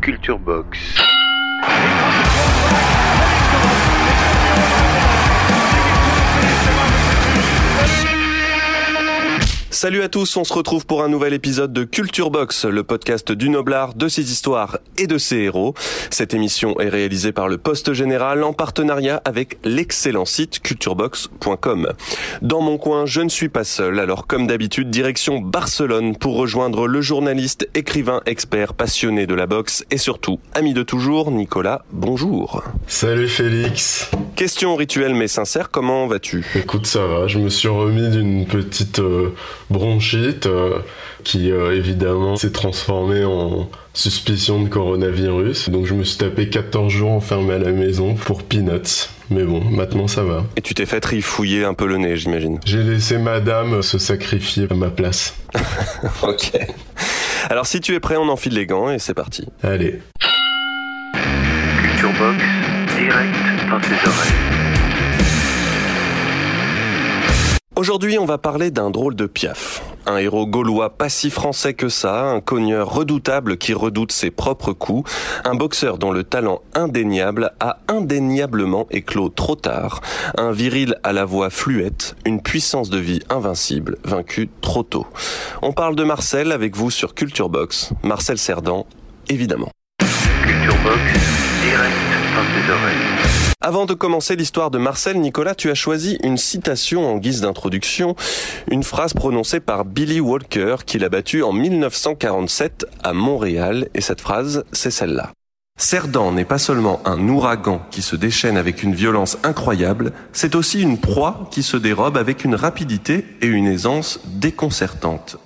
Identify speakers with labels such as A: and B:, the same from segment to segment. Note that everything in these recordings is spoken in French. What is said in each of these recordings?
A: Culture Box.
B: Salut à tous, on se retrouve pour un nouvel épisode de Culture Box, le podcast du Noblard, de ses histoires et de ses héros. Cette émission est réalisée par le Poste Général en partenariat avec l'excellent site culturebox.com. Dans mon coin, je ne suis pas seul, alors comme d'habitude, direction Barcelone pour rejoindre le journaliste, écrivain, expert, passionné de la boxe et surtout ami de toujours, Nicolas, bonjour.
C: Salut Félix.
B: Question rituelle mais sincère, comment vas-tu?
C: Écoute, ça va, je me suis remis d'une petite euh, bronchite euh, qui euh, évidemment s'est transformée en suspicion de coronavirus. Donc je me suis tapé 14 jours enfermé à la maison pour peanuts. Mais bon, maintenant ça va.
B: Et tu t'es fait trifouiller un peu le nez, j'imagine.
C: J'ai laissé madame se sacrifier à ma place.
B: ok. Alors si tu es prêt, on enfile les gants et c'est parti.
C: Allez.
A: Culture Box, direct dans tes oreilles.
B: Aujourd'hui, on va parler d'un drôle de Piaf. Un héros gaulois pas si français que ça, un cogneur redoutable qui redoute ses propres coups, un boxeur dont le talent indéniable a indéniablement éclos trop tard, un viril à la voix fluette, une puissance de vie invincible, vaincu trop tôt. On parle de Marcel avec vous sur Culture Box. Marcel Cerdan, évidemment. Avant de commencer l'histoire de Marcel, Nicolas, tu as choisi une citation en guise d'introduction, une phrase prononcée par Billy Walker qu'il a battu en 1947 à Montréal, et cette phrase, c'est celle-là. Cerdan n'est pas seulement un ouragan qui se déchaîne avec une violence incroyable, c'est aussi une proie qui se dérobe avec une rapidité et une aisance déconcertantes.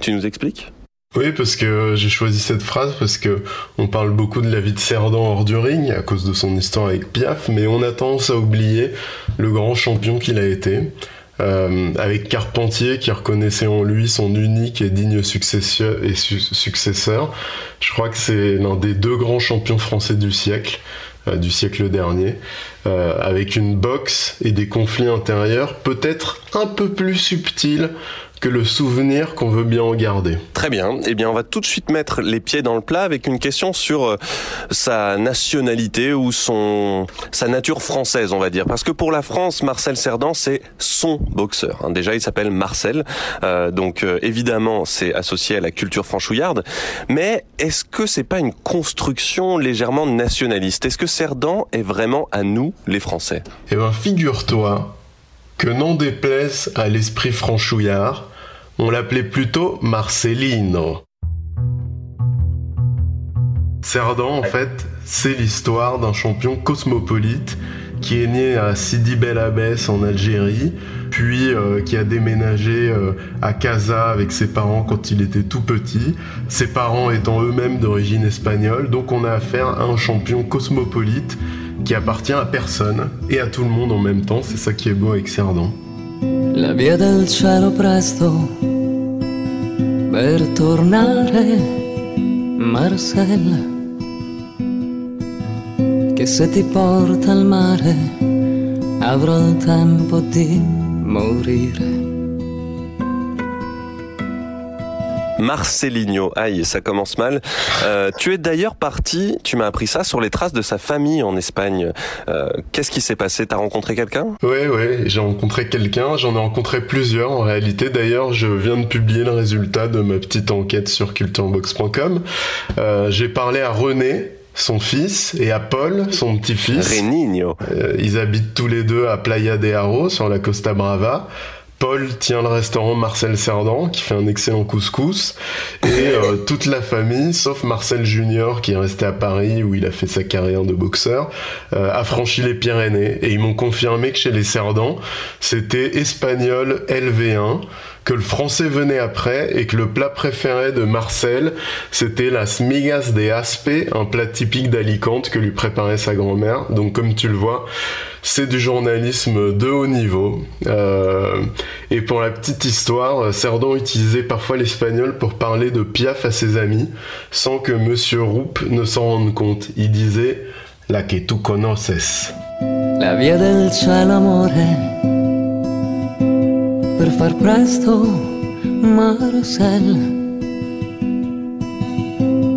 B: Tu nous expliques?
C: Oui, parce que j'ai choisi cette phrase parce que on parle beaucoup de la vie de Cerdan hors du ring à cause de son histoire avec Piaf, mais on a tendance à oublier le grand champion qu'il a été. Euh, avec Carpentier qui reconnaissait en lui son unique et digne successeur. Je crois que c'est l'un des deux grands champions français du siècle, euh, du siècle dernier, euh, avec une boxe et des conflits intérieurs peut-être un peu plus subtils que le souvenir qu'on veut bien en garder.
B: Très bien. Eh bien, on va tout de suite mettre les pieds dans le plat avec une question sur euh, sa nationalité ou son sa nature française, on va dire. Parce que pour la France, Marcel Cerdan, c'est son boxeur. hein. Déjà, il s'appelle Marcel, Euh, donc euh, évidemment, c'est associé à la culture franchouillarde. Mais est-ce que c'est pas une construction légèrement nationaliste? Est-ce que Cerdan est vraiment à nous, les Français?
C: Eh ben, figure-toi que n'en déplaise à l'esprit franchouillard, on l'appelait plutôt Marcelino. Cerdan, en fait, c'est l'histoire d'un champion cosmopolite qui est né à Sidi Bel Abbès en Algérie, puis euh, qui a déménagé euh, à Casa avec ses parents quand il était tout petit, ses parents étant eux-mêmes d'origine espagnole, donc on a affaire à un champion cosmopolite qui appartient à personne et à tout le monde en même temps, c'est ça qui est beau avec Cerdan.
D: La via del cielo presto per tornare, Marcel. Che se ti porta al mare avrò il tempo di morire.
B: Marcelinho, aïe, ça commence mal. Euh, tu es d'ailleurs parti, tu m'as appris ça, sur les traces de sa famille en Espagne. Euh, Qu'est-ce qui s'est passé? T'as rencontré quelqu'un?
C: Ouais, ouais, j'ai rencontré quelqu'un, j'en ai rencontré plusieurs en réalité. D'ailleurs, je viens de publier le résultat de ma petite enquête sur culturebox.com. Euh, j'ai parlé à René, son fils, et à Paul, son petit-fils.
B: Renigno.
C: Euh, ils habitent tous les deux à Playa de Haro, sur la Costa Brava. Paul tient le restaurant Marcel Cerdan, qui fait un excellent couscous, et euh, toute la famille, sauf Marcel Junior, qui est resté à Paris, où il a fait sa carrière de boxeur, euh, a franchi les Pyrénées. Et ils m'ont confirmé que chez les Cerdan, c'était espagnol LV1, que le français venait après, et que le plat préféré de Marcel, c'était la smigas de aspe, un plat typique d'Alicante que lui préparait sa grand-mère. Donc comme tu le vois, c'est du journalisme de haut niveau. Euh, et pour la petite histoire, Cerdan utilisait parfois l'espagnol pour parler de Piaf à ses amis, sans que Monsieur Roup ne s'en rende compte. Il disait La que tu conoces.
D: La via del far presto Marcel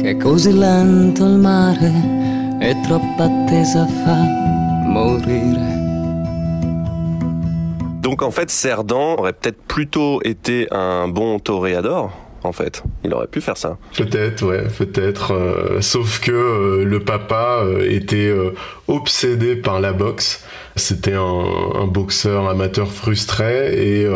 D: che così lento il mare e troppa attesa fa morire
B: Donc en fait, Cerdan aurait peut-être plutôt été un bon toréador. En fait, il aurait pu faire ça.
C: Peut-être, ouais, peut-être. euh, sauf que euh, le papa euh, était obsédé par la boxe. C'était un, boxeur amateur frustré et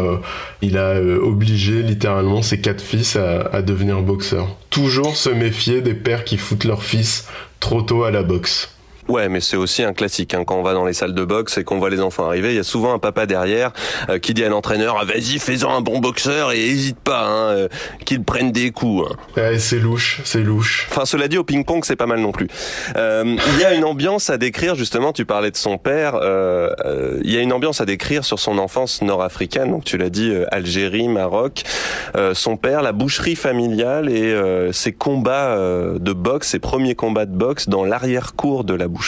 C: il a obligé littéralement ses quatre fils à, à devenir boxeurs. Toujours se méfier des pères qui foutent leurs fils trop tôt à la boxe.
B: Ouais, mais c'est aussi un classique. Hein. Quand on va dans les salles de boxe et qu'on voit les enfants arriver, il y a souvent un papa derrière euh, qui dit à l'entraîneur ah, "Vas-y, fais-en un bon boxeur et hésite pas, hein, euh, qu'il prenne des coups." hein.
C: Ouais, c'est louche, c'est louche.
B: Enfin, cela dit, au ping-pong, c'est pas mal non plus. Euh, il y a une ambiance à décrire, justement, tu parlais de son père, euh, euh, il y a une ambiance à décrire sur son enfance nord-africaine, donc tu l'as dit, euh, Algérie, Maroc, Euh, son père, la boucherie familiale et euh, ses combats euh, de boxe, ses premiers combats de boxe dans l'arrière-cour de la boucherie.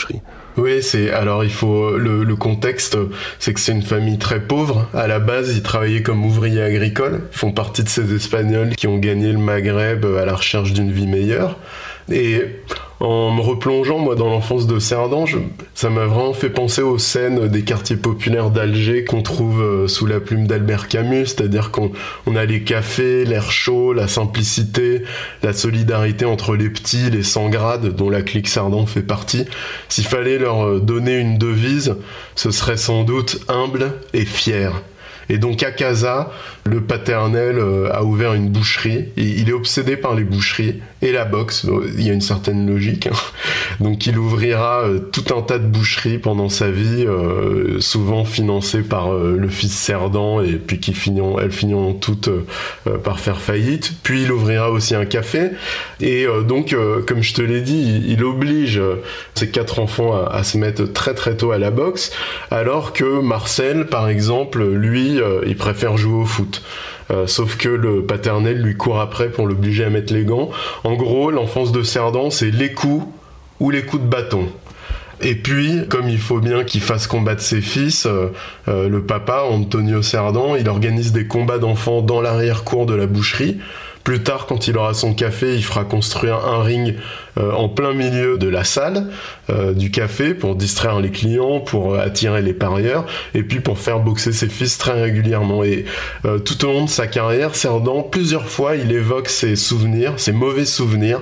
C: Oui, c'est alors il faut le, contexte, c'est que c'est une famille très pauvre. À la base, ils travaillaient comme ouvriers agricoles. Font partie de ces Espagnols qui ont gagné le Maghreb à la recherche d'une vie meilleure. Et en me replongeant moi dans l'enfance de Cerdan, je- ça m'a vraiment fait penser aux scènes des quartiers populaires d'Alger qu'on trouve euh, sous la plume d'Albert Camus, c'est-à-dire qu'on on a les cafés, l'air chaud, la simplicité, la solidarité entre les petits, les sans grades dont la clique Cerdan fait partie. S'il fallait leur euh, donner une devise, ce serait sans doute humble et fier. Et donc à Casa, le paternel euh, a ouvert une boucherie. Il est obsédé par les boucheries et la boxe. Il y a une certaine logique. hein. Donc il ouvrira euh, tout un tas de boucheries pendant sa vie, euh, souvent financées par le fils Cerdan et puis qui finiront, elles finiront toutes par faire faillite. Puis il ouvrira aussi un café. Et donc, comme je te l'ai dit, il, oblige ses quatre enfants à se mettre très très tôt à la boxe, alors que Marcel, par exemple, lui, euh, il préfère jouer au foot. Euh, sauf que le paternel lui court après pour l'obliger à mettre les gants. En gros, l'enfance de Cerdan, c'est les coups ou les coups de bâton. Et puis, comme il faut bien qu'il fasse combattre ses fils, euh, le papa, Antonio Cerdan, il organise des combats d'enfants dans l'arrière-cour de la boucherie. Plus tard, quand il aura son café, il fera construire un ring euh, en plein milieu de la salle euh, du café pour distraire les clients, pour euh, attirer les parieurs, et puis pour faire boxer ses fils très régulièrement. Et tout au long de sa carrière, Cerdan, plusieurs fois, il évoque ses souvenirs, ses mauvais souvenirs.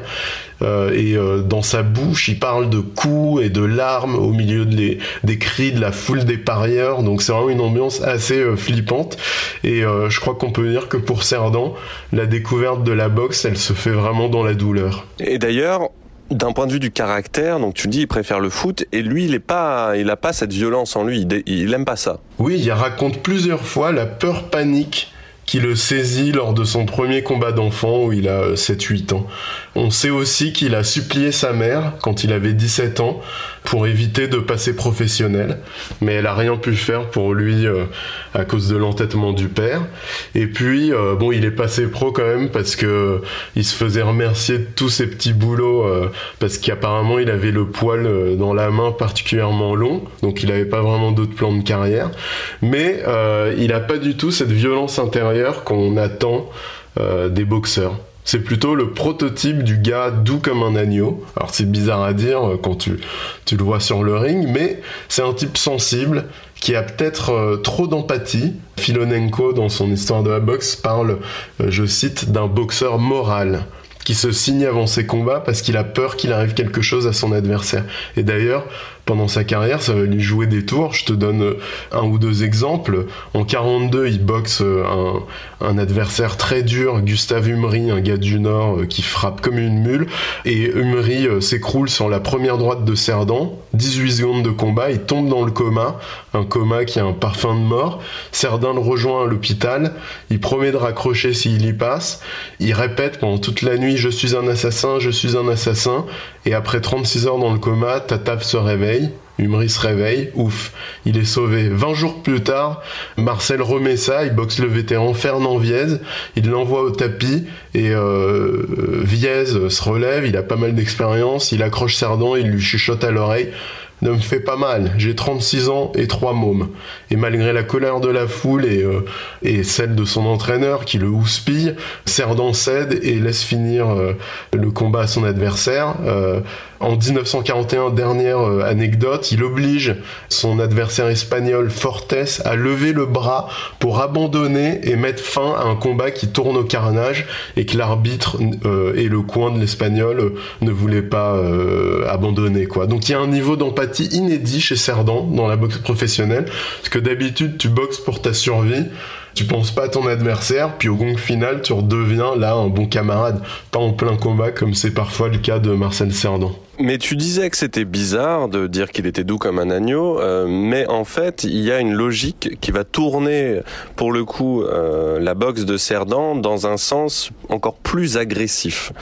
C: Euh, et euh, dans sa bouche, il parle de coups et de larmes au milieu de les- des cris de la foule des parieurs. Donc c'est vraiment une ambiance assez euh, flippante. Et je crois qu'on peut dire que pour Cerdan, la découverte de la boxe, elle se fait vraiment dans la douleur.
B: Et d'ailleurs, d'un point de vue du caractère, donc tu dis il préfère le foot et lui il est pas, il a pas cette violence en lui, il, il aime pas ça.
C: Oui, il raconte plusieurs fois la peur panique qui le saisit lors de son premier combat d'enfant où il a euh, 7-8 ans. On sait aussi qu'il a supplié sa mère quand il avait 17 ans pour éviter de passer professionnel, mais elle a rien pu faire pour lui euh, à cause de l'entêtement du père. Et puis euh, bon, il est passé pro quand même parce que il se faisait remercier de tous ses petits boulots euh, parce qu'apparemment il avait le poil euh, dans la main particulièrement long, donc il n'avait pas vraiment d'autres plans de carrière. Mais euh, il n'a pas du tout cette violence intérieure qu'on attend euh, des boxeurs. C'est plutôt le prototype du gars doux comme un agneau. Alors c'est bizarre à dire euh, quand tu, tu le vois sur le ring, mais c'est un type sensible qui a peut-être euh, trop d'empathie. Filonenko, dans son histoire de la boxe, parle, je cite, d'un boxeur moral qui se signe avant ses combats parce qu'il a peur qu'il arrive quelque chose à son adversaire. Et d'ailleurs, pendant sa carrière, ça va lui jouer des tours. Je te donne un ou deux exemples. En 42, il boxe un, un adversaire très dur, Gustave Humery, un gars du Nord qui frappe comme une mule. Et Humery s'écroule sur la première droite de Cerdan. 18 secondes de combat, il tombe dans le coma, un coma qui a un parfum de mort. Cerdan le rejoint à l'hôpital, il promet de raccrocher s'il y passe. Il répète pendant toute la nuit Je suis un assassin, je suis un assassin. Et après 36 heures dans le coma, Tataf se réveille. Se réveille, ouf, il est sauvé. 20 jours plus tard, Marcel remet ça, il boxe le vétéran Fernand Viez, il l'envoie au tapis et euh, Viez se relève, il a pas mal d'expérience, il accroche Cerdan, il lui chuchote à l'oreille ne me fait pas mal. J'ai 36 ans et trois mômes. Et malgré la colère de la foule et, euh, et celle de son entraîneur qui le houspille, Cerdan cède et laisse finir euh, le combat à son adversaire. En 1941, dernière anecdote, il oblige son adversaire espagnol Fortes à lever le bras pour abandonner et mettre fin à un combat qui tourne au carnage et que l'arbitre et le coin de l'espagnol ne voulaient pas abandonner. Quoi. Donc il y a un niveau d'empathie inédit chez Cerdan dans la boxe professionnelle. Parce que d'habitude, tu boxes pour ta survie. Tu penses pas à ton adversaire, puis au gong final, tu redeviens là un bon camarade, pas en plein combat comme c'est parfois le cas de Marcel Cerdan.
B: Mais tu disais que c'était bizarre de dire qu'il était doux comme un agneau, euh, mais en fait, il y a une logique qui va tourner, pour le coup, euh, la boxe de Cerdan dans un sens encore plus agressif.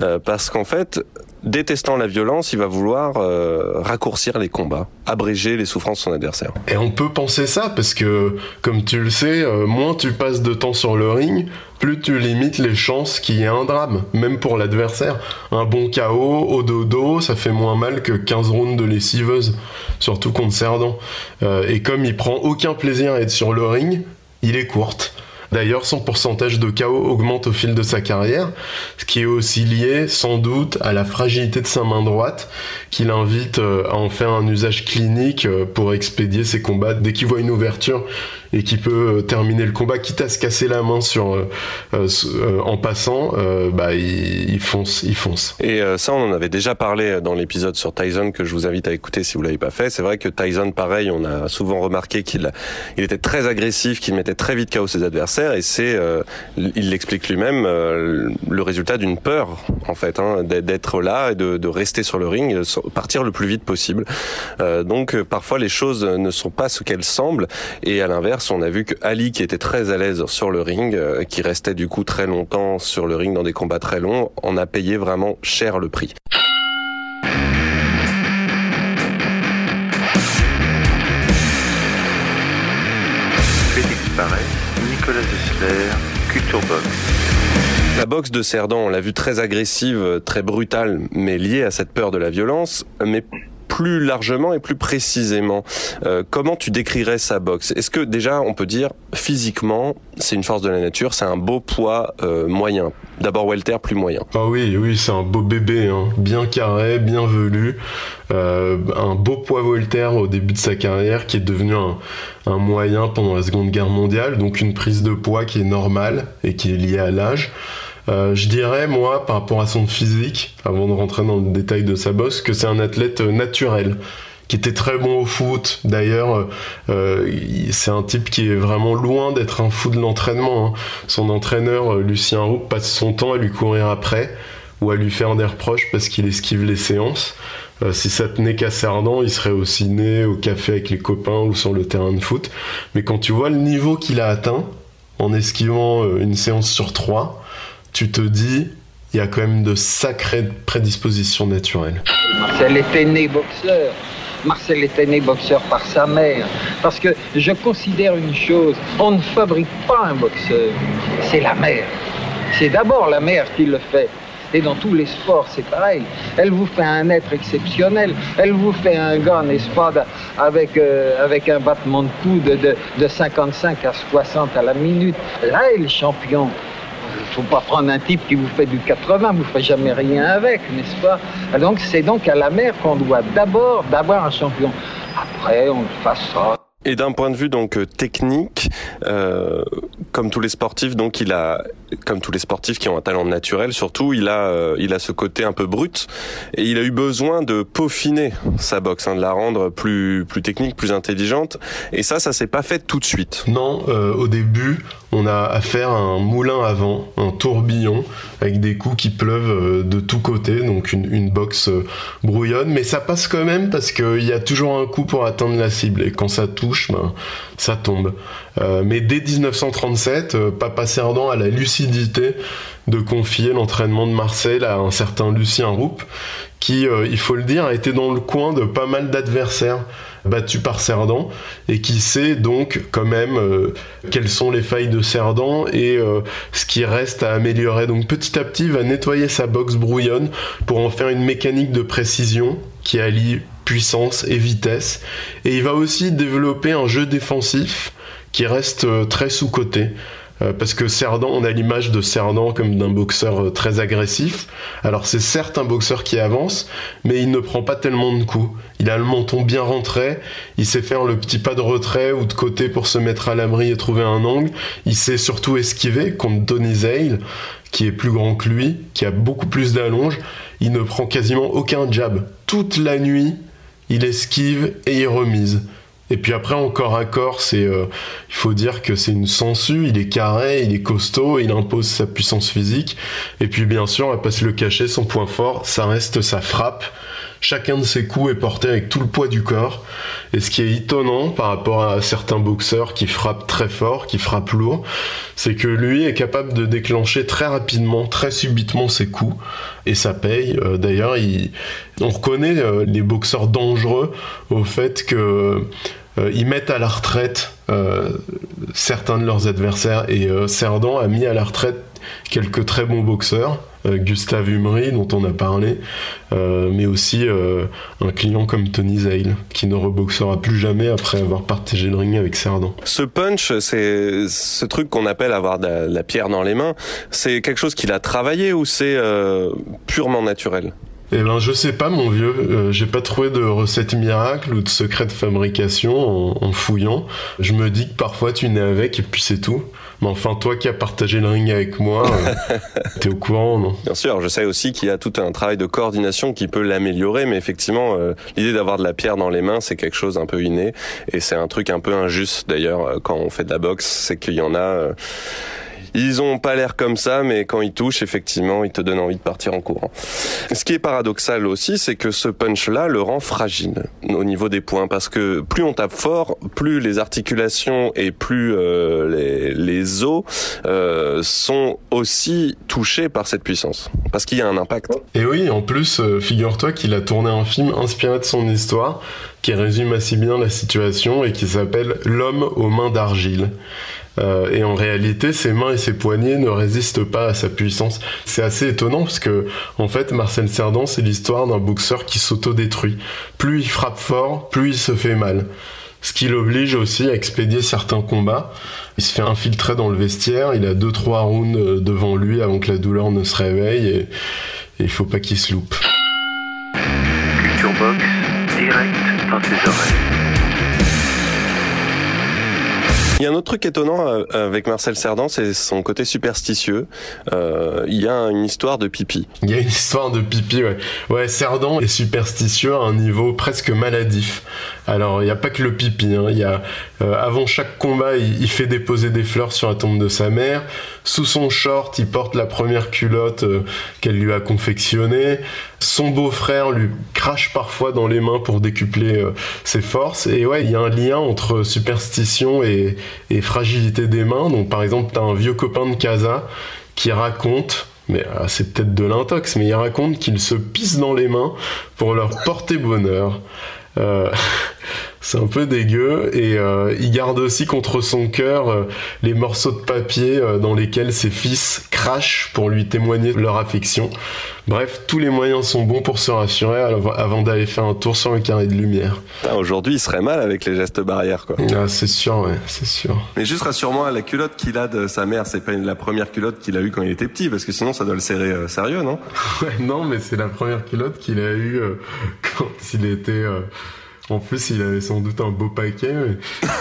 B: Euh, parce qu'en fait, détestant la violence, il va vouloir euh, raccourcir les combats, abréger les souffrances de son adversaire.
C: Et on peut penser ça parce que, comme tu le sais, euh, moins tu passes de temps sur le ring, plus tu limites les chances qu'il y ait un drame, même pour l'adversaire. Un bon KO au dodo, ça fait moins mal que 15 rounds de lessiveuse, surtout contre Cerdan. Euh, et comme il prend aucun plaisir à être sur le ring, il est courte. D'ailleurs, son pourcentage de KO augmente au fil de sa carrière, ce qui est aussi lié sans doute à la fragilité de sa main droite, qui l'invite euh, à en faire un usage clinique euh, pour expédier ses combats. Dès qu'il voit une ouverture, et qui peut euh, terminer le combat, quitte à se casser la main sur en passant, bah il, fonce, il fonce.
B: Et ça, on en avait déjà parlé dans l'épisode sur Tyson que je vous invite à écouter si vous l'avez pas fait. C'est vrai que Tyson, pareil, on a souvent remarqué qu'il il était très agressif, qu'il mettait très vite KO ses adversaires, et c'est, il l'explique lui-même, le résultat d'une peur en fait, hein, d'être là et de, rester sur le ring, partir le plus vite possible. donc parfois les choses ne sont pas ce qu'elles semblent, et à l'inverse on a vu que Ali, qui était très à l'aise sur le ring, euh, qui restait du coup très longtemps sur le ring dans des combats très longs, en a payé vraiment cher le prix.
A: Nicolas Culture Box.
B: La boxe de Cerdan, on l'a vu très agressive, très brutale, mais liée à cette peur de la violence. Mais plus largement et plus précisément, euh, comment tu décrirais sa boxe? Est-ce que déjà on peut dire physiquement c'est une force de la nature, c'est un beau poids euh, moyen? D'abord welter plus moyen.
C: Ah oui, oui, c'est un beau bébé, hein. bien carré, bien velu, euh, un beau poids welter au début de sa carrière qui est devenu un, un moyen pendant la Seconde Guerre mondiale, donc une prise de poids qui est normale et qui est liée à l'âge. Euh, je dirais, moi, par rapport à son physique, avant de rentrer dans le détail de sa bosse, que c'est un athlète euh, naturel qui était très bon au foot. D'ailleurs, euh, c'est un type qui est vraiment loin d'être un fou de l'entraînement. Hein. Son entraîneur, Lucien Roux, passe son temps à lui courir après ou à lui faire des reproches parce qu'il esquive les séances. si ça tenait qu'à Cerdan, il serait au ciné, au café avec les copains ou sur le terrain de foot. Mais quand tu vois le niveau qu'il a atteint en esquivant une séance sur trois, tu te dis, il y a quand même de sacrées prédispositions naturelles.
E: Marcel était né boxeur. Marcel était né boxeur par sa mère. Parce que je considère une chose, on ne fabrique pas un boxeur, c'est la mère. C'est d'abord la mère qui le fait. Et dans tous les sports, c'est pareil. Elle vous fait un être exceptionnel. Elle vous fait un gars, n'est-ce avec, euh, avec un battement de coude de, de 55 à 60 à la minute. Là est champion. Il ne faut pas prendre un type qui vous fait du 80, vous ne ferez jamais rien avec, n'est-ce pas? Donc c'est donc à la mer qu'on doit d'abord d'avoir un champion. Après, on le fasse ça.
B: Et d'un point de vue donc euh, technique, euh, comme tous les sportifs, donc il a, comme tous les sportifs qui ont un talent naturel, surtout il a, euh, il a ce côté un peu brut et il a eu besoin de peaufiner sa boxe, hein, de la rendre plus, plus technique, plus intelligente. Et ça, ça s'est pas fait tout de suite.
C: Non, euh, au début, on a affaire à un moulin à vent, un tourbillon, avec des coups qui pleuvent euh, de tous côtés, donc une, boxe euh, brouillonne, mais ça passe quand même parce qu'il y a toujours un coup pour atteindre la cible, et quand ça touche, ben, ça tombe. Euh, mais dès 1937, euh, Papa Cerdan a la lucidité de confier l'entraînement de Marcel à un certain Lucien Roupe, qui, il faut le dire, a été dans le coin de pas mal d'adversaires battus par Cerdan et qui sait donc quand même euh, quelles sont les failles de Cerdan et euh, ce qui reste à améliorer. Donc petit à petit, il va nettoyer sa boxe brouillonne pour en faire une mécanique de précision qui allie puissance et vitesse. Et il va aussi développer un jeu défensif qui reste euh, très sous-coté. Euh, parce que Cerdan, on a l'image de Cerdan comme d'un boxeur euh, très agressif. Alors c'est certes un boxeur qui avance, mais il ne prend pas tellement de coups. Il a le menton bien rentré, il sait faire le petit pas de retrait ou de côté pour se mettre à l'abri et trouver un angle. Il sait surtout esquiver contre Tony Zale, qui est plus grand que lui, qui a beaucoup plus d'allonge. Il ne prend quasiment aucun jab. Toute la nuit, il esquive et il remise. Et puis après, encore à corps, c'est, euh, il faut dire que c'est une sangsue, il est carré, il est costaud, il impose sa puissance physique. Et puis bien sûr, on va le cacher, son point fort, ça reste sa frappe. Chacun de ses coups est porté avec tout le poids du corps. Et ce qui est étonnant par rapport à certains boxeurs qui frappent très fort, qui frappent lourd, c'est que lui est capable de déclencher très rapidement, très subitement ses coups. Et ça paye. Euh, D'ailleurs, il... on reconnaît euh, les boxeurs dangereux au fait que euh, ils mettent à la retraite certains de leurs adversaires et euh, Cerdan a mis à la retraite quelques très bons boxeurs, Gustave Humry dont on a parlé, euh, mais aussi euh, un client comme Tony Zale qui ne reboxera plus jamais après avoir partagé le ring avec Cerdan.
B: Ce punch, c'est ce truc qu'on appelle avoir de la, la pierre dans les mains. C'est quelque chose qu'il a travaillé ou c'est euh, purement naturel?
C: Eh ben, je sais pas, mon vieux. Euh, J'ai pas trouvé de recette miracle ou de secret de fabrication en, en fouillant. Je me dis que parfois tu nais avec et puis c'est tout. Mais enfin, toi qui as partagé le ring avec moi, euh, t'es au courant, non?
B: Bien sûr, je sais aussi qu'il y a tout un travail de coordination qui peut l'améliorer, mais effectivement, euh, l'idée d'avoir de la pierre dans les mains, c'est quelque chose un peu inné, et c'est un truc un peu injuste d'ailleurs euh, quand on fait de la boxe, c'est qu'il y en a. euh, ils ont pas l'air comme ça, mais quand ils touchent, effectivement, ils te donnent envie de partir en courant. Ce qui est paradoxal aussi, c'est que ce punch-là le rend fragile au niveau des points, parce que plus on tape fort, plus les articulations et plus euh, les, os euh, sont aussi touchés par cette puissance, parce qu'il y a un impact.
C: Et oui, en plus, euh, figure-toi qu'il a tourné un film inspiré de son histoire qui résume assez bien la situation et qui s'appelle L'homme aux mains d'argile. Euh, et en réalité, ses mains et ses poignets ne résistent pas à sa puissance. C'est assez étonnant parce que, en fait, Marcel Cerdan, c'est l'histoire d'un boxeur qui s'autodétruit. Plus il frappe fort, plus il se fait mal ce qui l'oblige aussi à expédier certains combats. Il se fait infiltrer dans le vestiaire, il a 2-3 rounds euh, devant lui avant que la douleur ne se réveille et il faut pas qu'il se loupe.
B: Il y a un autre truc étonnant euh, avec Marcel Cerdan, c'est son côté superstitieux. Euh, il y a une histoire de pipi.
C: Il y a une histoire de pipi, ouais. Ouais, Cerdan est superstitieux à un niveau presque maladif. Alors, il n'y a pas que le pipi, hein. Y a, euh, avant chaque combat, il, fait déposer des fleurs sur la tombe de sa mère. Sous son short, il porte la première culotte euh, qu'elle lui a confectionnée. Son beau-frère lui crache parfois dans les mains pour décupler euh, ses forces. Et ouais, il y a un lien entre superstition et, et fragilité des mains. Donc, par exemple, t'as un vieux copain de Casa qui raconte mais euh, c'est peut-être de l'intox, mais il raconte qu'il se pisse dans les mains pour leur porter bonheur. uh, c'est un peu dégueu et euh, il garde aussi contre son cœur euh, les morceaux de papier euh, dans lesquels ses fils crachent pour lui témoigner leur affection. Bref, tous les moyens sont bons pour se rassurer avant- d'aller faire un tour sur le carré de lumière.
B: Aujourd'hui, il serait mal avec les gestes barrières, quoi.
C: Ah, c'est sûr, ouais, c'est sûr.
B: Mais juste rassure-moi, la culotte qu'il a de sa mère, c'est pas la première culotte qu'il a eue quand il était petit, parce que sinon ça doit le serrer euh, sérieux, non?
C: Ouais, non, mais c'est la première culotte qu'il a eue euh, quand il était euh, En plus, il avait sans doute un beau paquet, mais,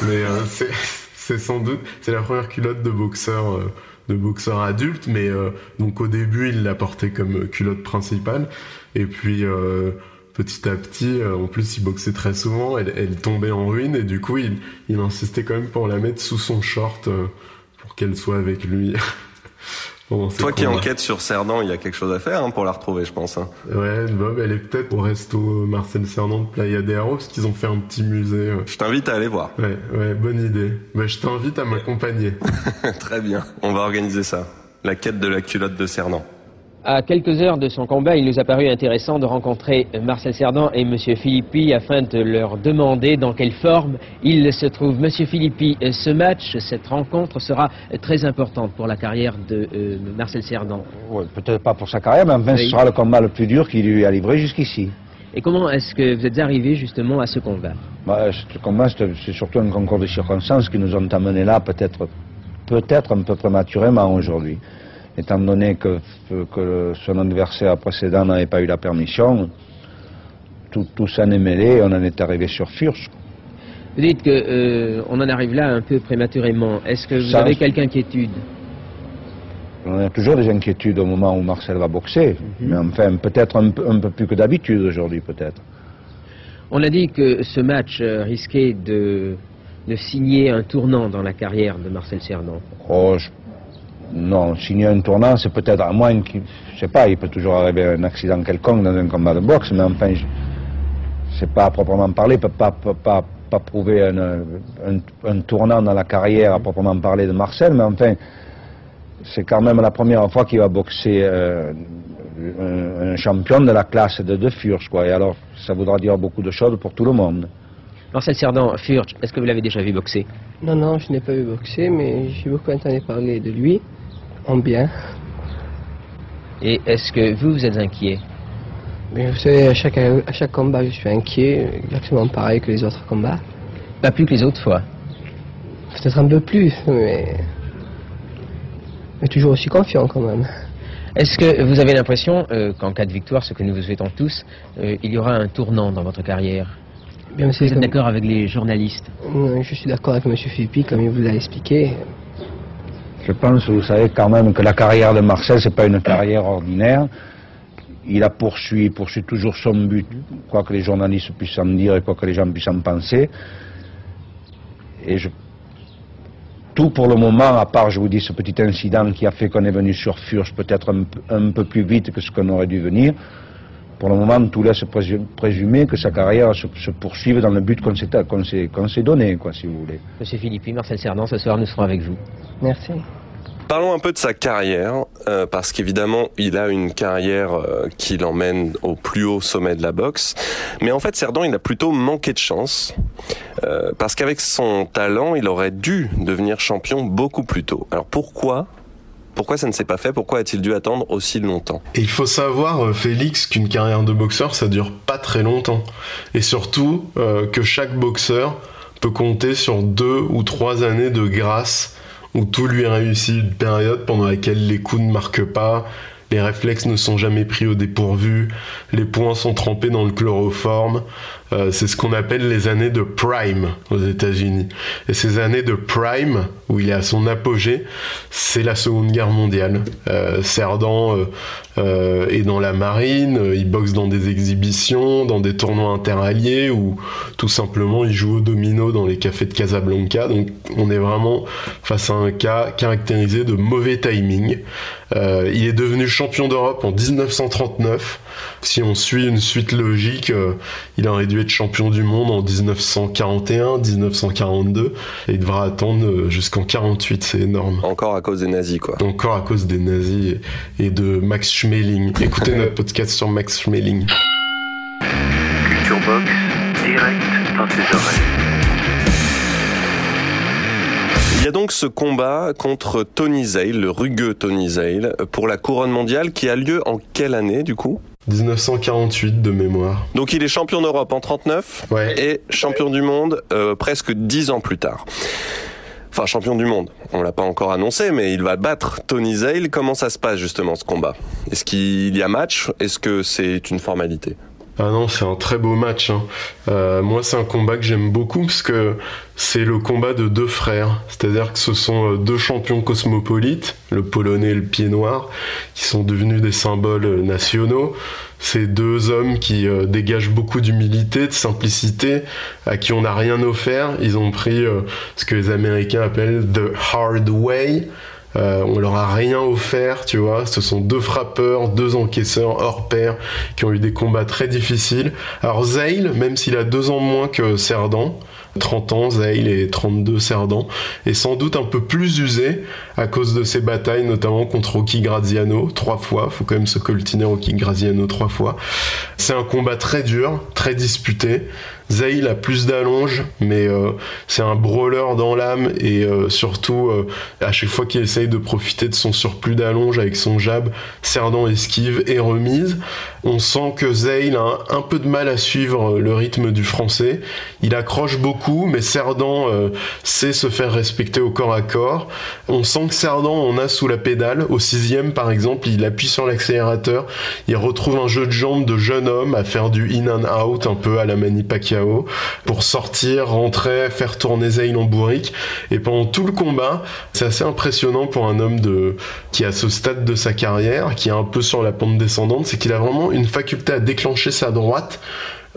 C: mais euh, c'est- sans doute c'est la première culotte de boxeur euh, de boxeur adulte, mais euh, donc au début il l'a portée comme culotte principale, et puis euh, petit à petit, euh, en plus il boxait très souvent, elle, elle tombait en ruine, et du coup il, il insistait quand même pour la mettre sous son short euh, pour qu'elle soit avec lui. Ses
B: Toi qui enquêtes sur Cerdan, il y a quelque chose à faire hein, pour la retrouver, je pense. hein.
C: Ouais, Bob, elle est peut-être au resto Marcel Cernan de Playa de Haro, parce qu'ils ont fait un petit musée. euh.
B: Je t'invite à aller voir.
C: Ouais, ouais, bonne idée. Bah, je t'invite à m'accompagner.
B: Très bien. On va organiser ça. La quête de la culotte de Cerdan.
F: À quelques heures de son combat, il nous a paru intéressant de rencontrer Marcel Cerdan et M. Philippi afin de leur demander dans quelle forme il se trouve. Monsieur Philippi, ce match, cette rencontre sera très importante pour la carrière de euh, Marcel Cerdan.
G: Ouais, Peut-être pas pour sa carrière, mais enfin,
F: Oui.
G: ce sera le combat le plus dur qu'il lui a livré jusqu'ici.
F: Et comment est-ce que vous êtes arrivé justement à ce combat?
G: Bah, ce combat, c'est c'est surtout un concours de circonstances qui nous ont amenés là, peut-être peut-être un peu prématurément aujourd'hui. Étant donné que, que son adversaire précédent n'avait pas eu la permission, tout, tout s'en est mêlé on en est arrivé sur Furch.
F: Vous dites que euh, on en arrive là un peu prématurément. Est-ce que vous avez quelque inquiétude?
G: On a toujours des inquiétudes au moment où Marcel va boxer,
F: Mhm.
G: mais enfin, peut-être un, peu- un peu plus que d'habitude aujourd'hui, peut-être.
F: On a dit que ce match euh, risquait de, de signer un tournant dans la carrière de Marcel Cerdan.
G: Oh, je- Non, signer un tournant, c'est peut-être à moins qu'il. Je sais pas, il peut toujours arriver un accident quelconque dans un combat de boxe, mais enfin, je- c'est pas à proprement parler, peut pas, peut pas, pas prouver un, un, tournant dans la carrière à proprement parler de Marcel, mais enfin, c'est quand même la première fois qu'il va boxer euh, un, champion de la classe de, de quoi. Et alors, ça voudra dire beaucoup de choses pour tout le monde.
F: Marcel Cerdan, Furch, est-ce que vous l'avez déjà vu boxer?
H: Non, non, je n'ai pas vu boxer, mais j'ai beaucoup entendu parler de lui, en bien.
F: Et est-ce que vous, vous êtes inquiet?
H: Mais vous savez, à chaque, à chaque combat, je suis inquiet, exactement pareil que les autres combats.
F: Pas plus que les autres fois.
H: Peut-être un peu plus, mais... Mais toujours aussi confiant quand même.
F: Est-ce que vous avez l'impression euh, qu'en cas de victoire, ce que nous vous souhaitons tous, euh, il y aura un tournant dans votre carrière?
H: Bien,
F: Vous êtes
H: comme-
F: d'accord avec les journalistes
H: Je suis d'accord avec M. Philippi, comme il vous l'a expliqué.
G: Je pense, vous savez quand même que la carrière de Marcel, c'est pas une carrière ordinaire. Il a poursuivi, il poursuit toujours son but, quoi que les journalistes puissent en dire et quoi que les gens puissent en penser. Et je, tout pour le moment, à part, je vous dis, ce petit incident qui a fait qu'on est venu sur Furche peut-être un, peu- un peu plus vite que ce qu'on aurait dû venir, pour le moment, tout laisse présu- présumer que sa carrière se, se poursuive dans le but qu'on s'est donné, quoi, si vous voulez.
F: Monsieur Philippi, Marcel Cerdan, ce soir, nous serons avec vous.
H: Merci.
B: Parlons un peu de sa carrière, euh, parce qu'évidemment, il a une carrière euh, qui l'emmène au plus haut sommet de la boxe. Mais en fait, Cerdan, il a plutôt manqué de chance, euh, parce qu'avec son talent, il aurait dû devenir champion beaucoup plus tôt. Alors pourquoi Pourquoi ça ne s'est pas fait? Pourquoi a-t-il dû attendre aussi longtemps?
C: Il faut savoir, euh, Félix, qu'une carrière de boxeur, ça dure pas très longtemps. Et surtout, euh, que chaque boxeur peut compter sur deux ou trois années de grâce où tout lui réussit, une période pendant laquelle les coups ne marquent pas, les réflexes ne sont jamais pris au dépourvu, les poings sont trempés dans le chloroforme. Euh, c'est ce qu'on appelle les années de prime aux États-Unis. Et ces années de prime, où il est à son apogée, c'est la Seconde Guerre mondiale. Euh, Cerdan euh, euh, est dans la marine, euh, il boxe dans des exhibitions, dans des tournois interalliés, ou tout simplement il joue au domino dans les cafés de Casablanca. Donc on est vraiment face à un cas caractérisé de mauvais timing. Euh, il est devenu champion d'Europe en 1939. Si on suit une suite logique, euh, il aurait dû être champion du monde en 1941, 1942, et il devra attendre euh, jusqu'en 48, c'est énorme.
B: Encore à cause des nazis, quoi.
C: Encore à cause des nazis et, et de Max Schmeling. Écoutez notre podcast sur Max Schmeling.
A: Culture Box, direct dans tes oreilles.
B: Y a donc ce combat contre Tony Zale, le rugueux Tony Zale, pour la couronne mondiale qui a lieu en quelle année du coup?
C: 1948 de mémoire.
B: Donc il est champion d'Europe en 39 et champion du monde euh, presque dix ans plus tard. Enfin champion du monde, on l'a pas encore annoncé, mais il va battre Tony Zale. Comment ça se passe justement ce combat? Est-ce qu'il y a match? Est-ce que c'est une formalité?
C: Ah non, c'est un très beau match. Hein. Euh, moi, c'est un combat que j'aime beaucoup parce que c'est le combat de deux frères. C'est-à-dire que ce sont euh, deux champions cosmopolites, le polonais et le pied noir, qui sont devenus des symboles nationaux. C'est deux hommes qui euh, dégagent beaucoup d'humilité, de simplicité, à qui on n'a rien offert. Ils ont pris ce que les Américains appellent the hard way. Euh, on leur a rien offert, tu vois. Ce sont deux frappeurs, deux encaisseurs hors pair qui ont eu des combats très difficiles. Alors Zale, même s'il a deux ans moins que Cerdan, 30 ans, Zale et 32 Cerdan, est sans doute un peu plus usé à cause de ses batailles, notamment contre Rocky Graziano, trois fois. Faut quand même se coltiner Rocky Graziano trois fois. C'est un combat très dur, très disputé. Zail a plus d'allonge, mais euh, c'est un brawler dans l'âme et euh, surtout euh, à chaque fois qu'il essaye de profiter de son surplus d'allonge avec son jab, Cerdan esquive et remise. On sent que Zail a un, peu de mal à suivre le rythme du français. Il accroche beaucoup, mais Cerdan sait se faire respecter au corps à corps. On sent que Cerdan en a sous la pédale. Au sixième, par exemple, il appuie sur l'accélérateur. Il retrouve un jeu de jambes de jeune homme à faire du in and out un peu à la Manny pour sortir, rentrer, faire tourner Zayn en bourrique. Et pendant tout le combat, c'est assez impressionnant pour un homme de, qui à ce stade de sa carrière, qui est un peu sur la pente descendante, c'est qu'il a vraiment une faculté à déclencher sa droite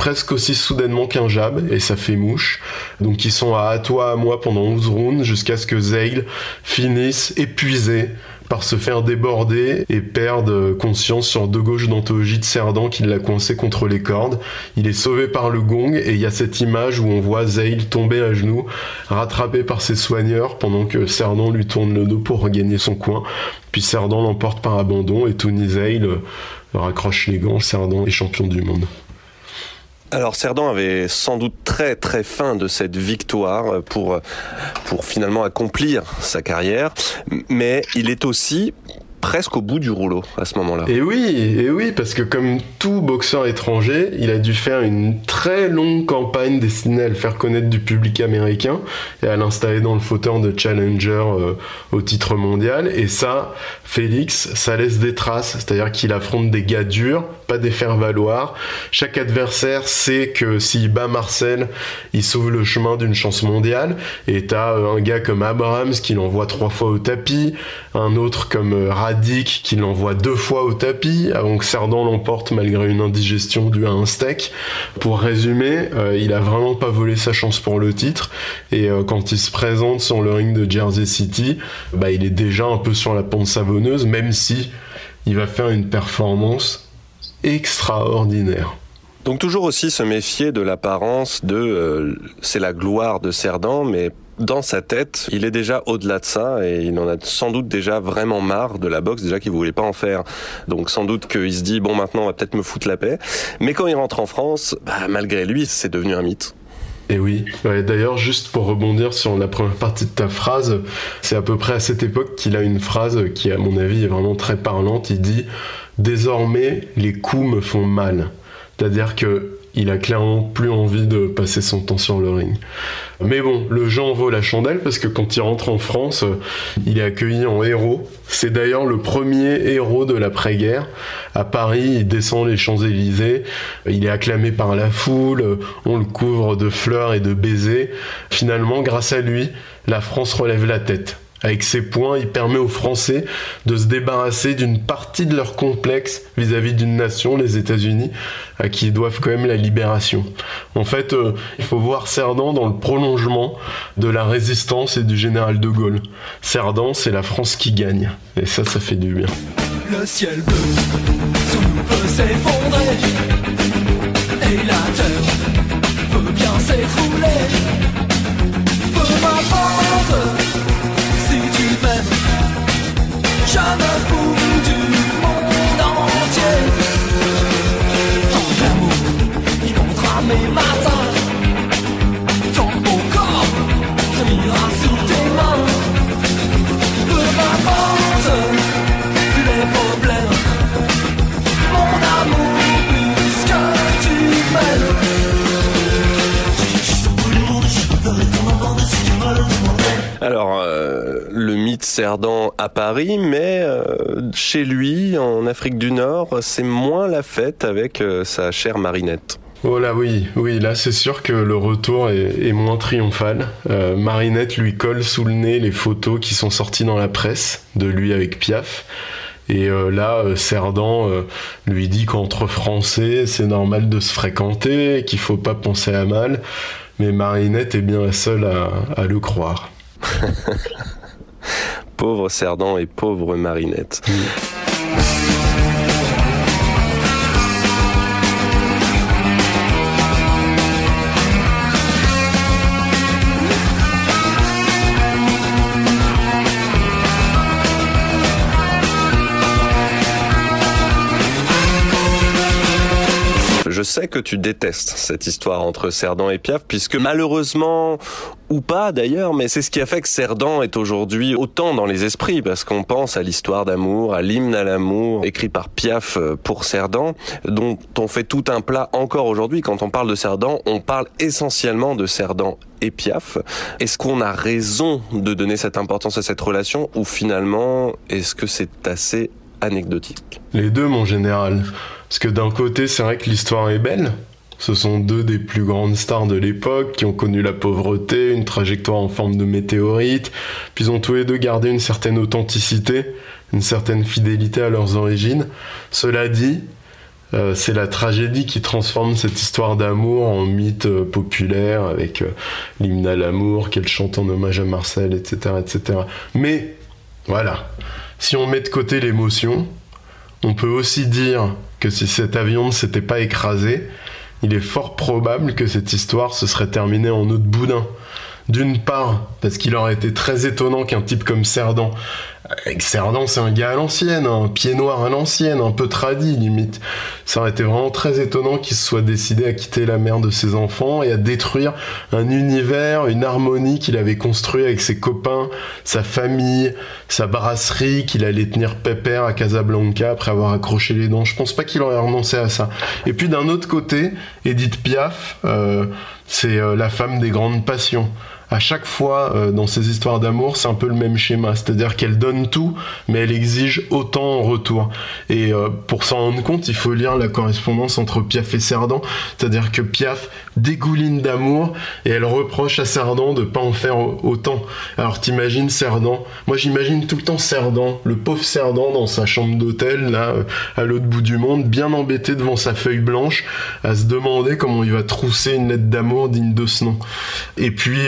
C: presque aussi soudainement qu'un jab et ça fait mouche. Donc ils sont à, toi à moi pendant 11 rounds jusqu'à ce que Zale finisse épuisé par se faire déborder et perdre conscience sur deux gauches d'anthologie de Cerdan qui l'a coincé contre les cordes. Il est sauvé par le gong et il y a cette image où on voit Zale tomber à genoux, rattrapé par ses soigneurs pendant que Cerdan lui tourne le dos pour regagner son coin. Puis Cerdan l'emporte par abandon et Tony Zale raccroche les gants. Cerdan est champion du monde.
B: Alors Cerdan avait sans doute très très faim de cette victoire pour pour finalement accomplir sa carrière, mais il est aussi presque au bout du rouleau à ce moment-là.
C: Et oui, et oui, parce que comme tout boxeur étranger, il a dû faire une très longue campagne destinée à le faire connaître du public américain et à l'installer dans le fauteuil de challenger euh, au titre mondial. Et ça, Félix, ça laisse des traces, c'est-à-dire qu'il affronte des gars durs, pas des faire-valoir. Chaque adversaire sait que s'il bat Marcel, il sauve le chemin d'une chance mondiale. Et t'as euh, un gars comme Abrams qui l'envoie trois fois au tapis, un autre comme euh, Radic qui l'envoie deux fois au tapis avant que Cerdan l'emporte malgré une indigestion due à un steak. Pour résumer, euh, il a vraiment pas volé sa chance pour le titre et euh, quand il se présente sur le ring de Jersey City, bah il est déjà un peu sur la pente savonneuse même si il va faire une performance extraordinaire.
B: Donc toujours aussi se méfier de l'apparence de euh, c'est la gloire de Cerdan mais dans sa tête, il est déjà au-delà de ça et il en a sans doute déjà vraiment marre de la boxe, déjà qu'il voulait pas en faire. Donc sans doute qu'il se dit bon maintenant on va peut-être me foutre la paix. Mais quand il rentre en France, bah, malgré lui, c'est devenu un mythe.
C: Et oui. D'ailleurs, juste pour rebondir sur la première partie de ta phrase, c'est à peu près à cette époque qu'il a une phrase qui, à mon avis, est vraiment très parlante. Il dit Désormais, les coups me font mal. C'est-à-dire que il a clairement plus envie de passer son temps sur le ring. Mais bon, le jeu en vaut la chandelle parce que quand il rentre en France, il est accueilli en héros. C'est d'ailleurs le premier héros de l'après-guerre. À Paris, il descend les Champs-Élysées, il est acclamé par la foule, on le couvre de fleurs et de baisers. Finalement, grâce à lui, la France relève la tête. Avec ses points, il permet aux Français de se débarrasser d'une partie de leur complexe vis-à-vis d'une nation, les États-Unis, à qui ils doivent quand même la libération. En fait, euh, il faut voir Cerdan dans le prolongement de la résistance et du général de Gaulle. Cerdan, c'est la France qui gagne. Et ça, ça fait du bien.
I: Le ciel bleu nous peut s'effondrer et la terre peut bien.
B: Le mythe Cerdan à Paris, mais euh, chez lui, en Afrique du Nord, c'est moins la fête avec euh, sa chère Marinette.
C: Oh là oui, oui, là c'est sûr que le retour est, est moins triomphal. Euh, Marinette lui colle sous le nez les photos qui sont sorties dans la presse de lui avec Piaf. Et euh, là, euh, Cerdan lui dit qu'entre Français, c'est normal de se fréquenter, qu'il faut pas penser à mal. Mais Marinette est bien la seule à, à le croire.
B: Pauvre Cerdan et pauvre Marinette. Je sais que tu détestes cette histoire entre Cerdan et Piaf, puisque malheureusement, ou pas d'ailleurs, mais c'est ce qui a fait que Cerdan est aujourd'hui autant dans les esprits, parce qu'on pense à l'histoire d'amour, à l'hymne à l'amour, écrit par Piaf pour Cerdan, dont on fait tout un plat encore aujourd'hui. Quand on parle de Cerdan, on parle essentiellement de Cerdan et Piaf. Est-ce qu'on a raison de donner cette importance à cette relation, ou finalement, est-ce que c'est assez anecdotique
C: Les deux, mon général. Parce que d'un côté, c'est vrai que l'histoire est belle. Ce sont deux des plus grandes stars de l'époque qui ont connu la pauvreté, une trajectoire en forme de météorite, puis ils ont tous les deux gardé une certaine authenticité, une certaine fidélité à leurs origines. Cela dit, euh, c'est la tragédie qui transforme cette histoire d'amour en mythe euh, populaire avec euh, l'hymne à l'amour qu'elle chante en hommage à Marcel, etc., etc. Mais voilà, si on met de côté l'émotion, on peut aussi dire que si cet avion ne s'était pas écrasé, il est fort probable que cette histoire se serait terminée en eau de boudin. D'une part, parce qu'il aurait été très étonnant qu'un type comme Cerdan, avec Cerdan c'est un gars à l'ancienne, un pied noir à l'ancienne, un peu tradi limite, ça aurait été vraiment très étonnant qu'il se soit décidé à quitter la mère de ses enfants et à détruire un univers, une harmonie qu'il avait construit avec ses copains, sa famille, sa brasserie qu'il allait tenir pépère à Casablanca après avoir accroché les dents. Je pense pas qu'il aurait renoncé à ça. Et puis d'un autre côté, Edith Piaf, euh, c'est euh, la femme des grandes passions à chaque fois euh, dans ces histoires d'amour, c'est un peu le même schéma, c'est-à-dire qu'elle donne tout, mais elle exige autant en retour. Et euh, pour s'en rendre compte, il faut lire la correspondance entre Piaf et Cerdan, c'est-à-dire que Piaf dégouline d'amour et elle reproche à Cerdan de pas en faire autant. Alors t'imagines Cerdan, moi j'imagine tout le temps Cerdan, le pauvre Cerdan dans sa chambre d'hôtel là euh, à l'autre bout du monde, bien embêté devant sa feuille blanche, à se demander comment il va trousser une lettre d'amour digne de ce nom. Et puis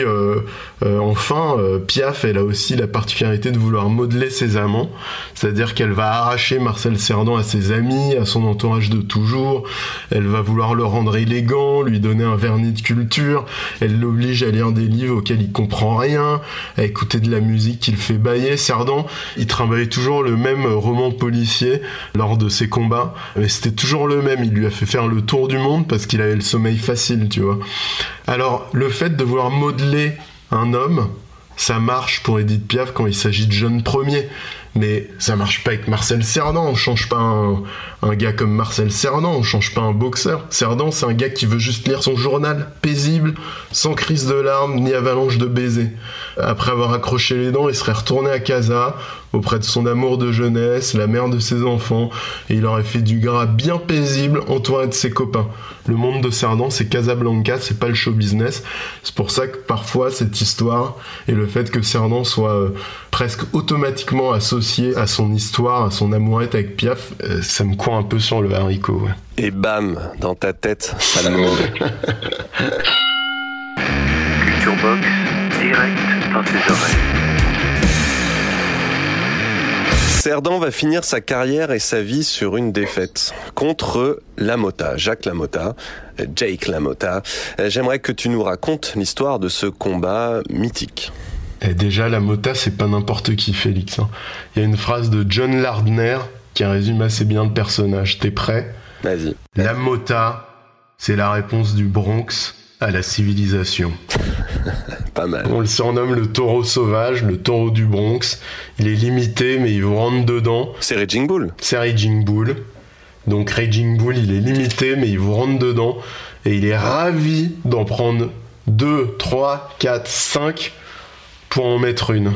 C: enfin, euh, Piaf, elle a aussi la particularité de vouloir modeler ses amants, c'est-à-dire qu'elle va arracher Marcel Cerdan à ses amis, à son entourage de toujours, elle va vouloir le rendre élégant, lui donner un vernis de culture, elle l'oblige à lire des livres auxquels il comprend rien, à écouter de la musique qu'il fait bailler. Cerdan, il travaillait toujours le même roman policier lors de ses combats, mais c'était toujours le même, il lui a fait faire le tour du monde parce qu'il avait le sommeil facile, tu vois. Alors, le fait de vouloir modeler un homme, ça marche pour Edith Piaf quand il s'agit de jeunes premiers. Mais ça marche pas avec Marcel Cerdan, on change pas un, gars comme Marcel Cerdan, on change pas un boxeur. Cerdan, c'est un gars qui veut juste lire son journal, paisible, sans crise de larmes ni avalanche de baisers. Après avoir accroché les dents, il serait retourné à Casa, auprès de son amour de jeunesse, la mère de ses enfants, et il aurait fait du gras bien paisible entouré de ses copains. Le monde de Cerdan, c'est Casablanca, c'est pas le show business. C'est pour ça que parfois cette histoire et le fait que Cerdan soit euh, presque automatiquement associé à son histoire, à son amourette avec Piaf, euh, ça me court un peu sur le haricot. Ouais.
B: Et bam, dans ta tête, ça.
A: Culture Box, direct dans tes oreilles.
B: Cerdan va finir sa carrière et sa vie sur une défaite contre Lamotta, Jacques Lamotta, Jake Lamotta. Euh, J'aimerais que tu nous racontes l'histoire de ce combat mythique.
C: Et déjà, Lamotta, c'est pas n'importe qui, Félix. hein. Il y a une phrase de John Lardner qui résume assez bien le personnage. T'es prêt?
B: Vas-y.
C: Lamotta, c'est la réponse du Bronx à la civilisation.
B: Pas mal.
C: On le surnomme le taureau sauvage, le taureau du Bronx. Il est limité, mais il vous rentre dedans.
B: C'est Raging Bull.
C: C'est Raging Bull. Donc Raging Bull, il est limité, mais il vous rentre dedans. Et il est ravi d'en prendre 2, 3, 4, 5 pour en mettre une.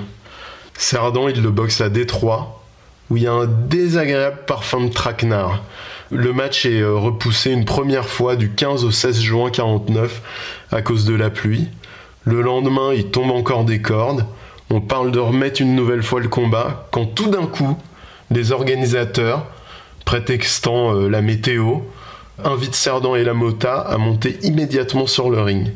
C: Cerdan, il le boxe à Détroit, où il y a un désagréable parfum de traquenard. Le match est euh, repoussé une première fois du 15 au 16 juin 49 à cause de la pluie. Le lendemain, il tombe encore des cordes. On parle de remettre une nouvelle fois le combat, quand tout d'un coup, les organisateurs, prétextant euh, la météo, invitent Cerdan et Lamota à monter immédiatement sur le ring.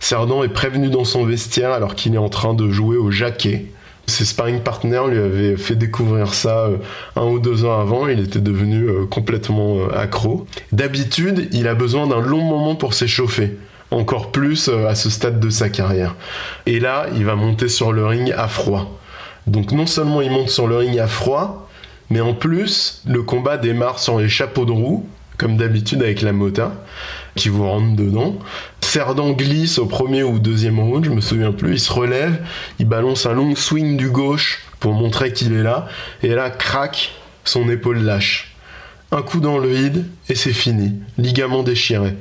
C: Cerdan est prévenu dans son vestiaire alors qu'il est en train de jouer au jaquet. Ses sparring partners lui avaient fait découvrir ça euh, un ou deux ans avant, il était devenu euh, complètement euh, accro. D'habitude, il a besoin d'un long moment pour s'échauffer, encore plus à ce stade de sa carrière. Et là, il va monter sur le ring à froid. Donc non seulement il monte sur le ring à froid, mais en plus, le combat démarre sur les chapeaux de roue, comme d'habitude avec la mota, qui vous rentre dedans. Cerdan glisse au premier ou deuxième round, je me souviens plus, il se relève, il balance un long swing du gauche pour montrer qu'il est là, et là, crac, son épaule lâche. Un coup dans le vide et c'est fini, ligament déchiré.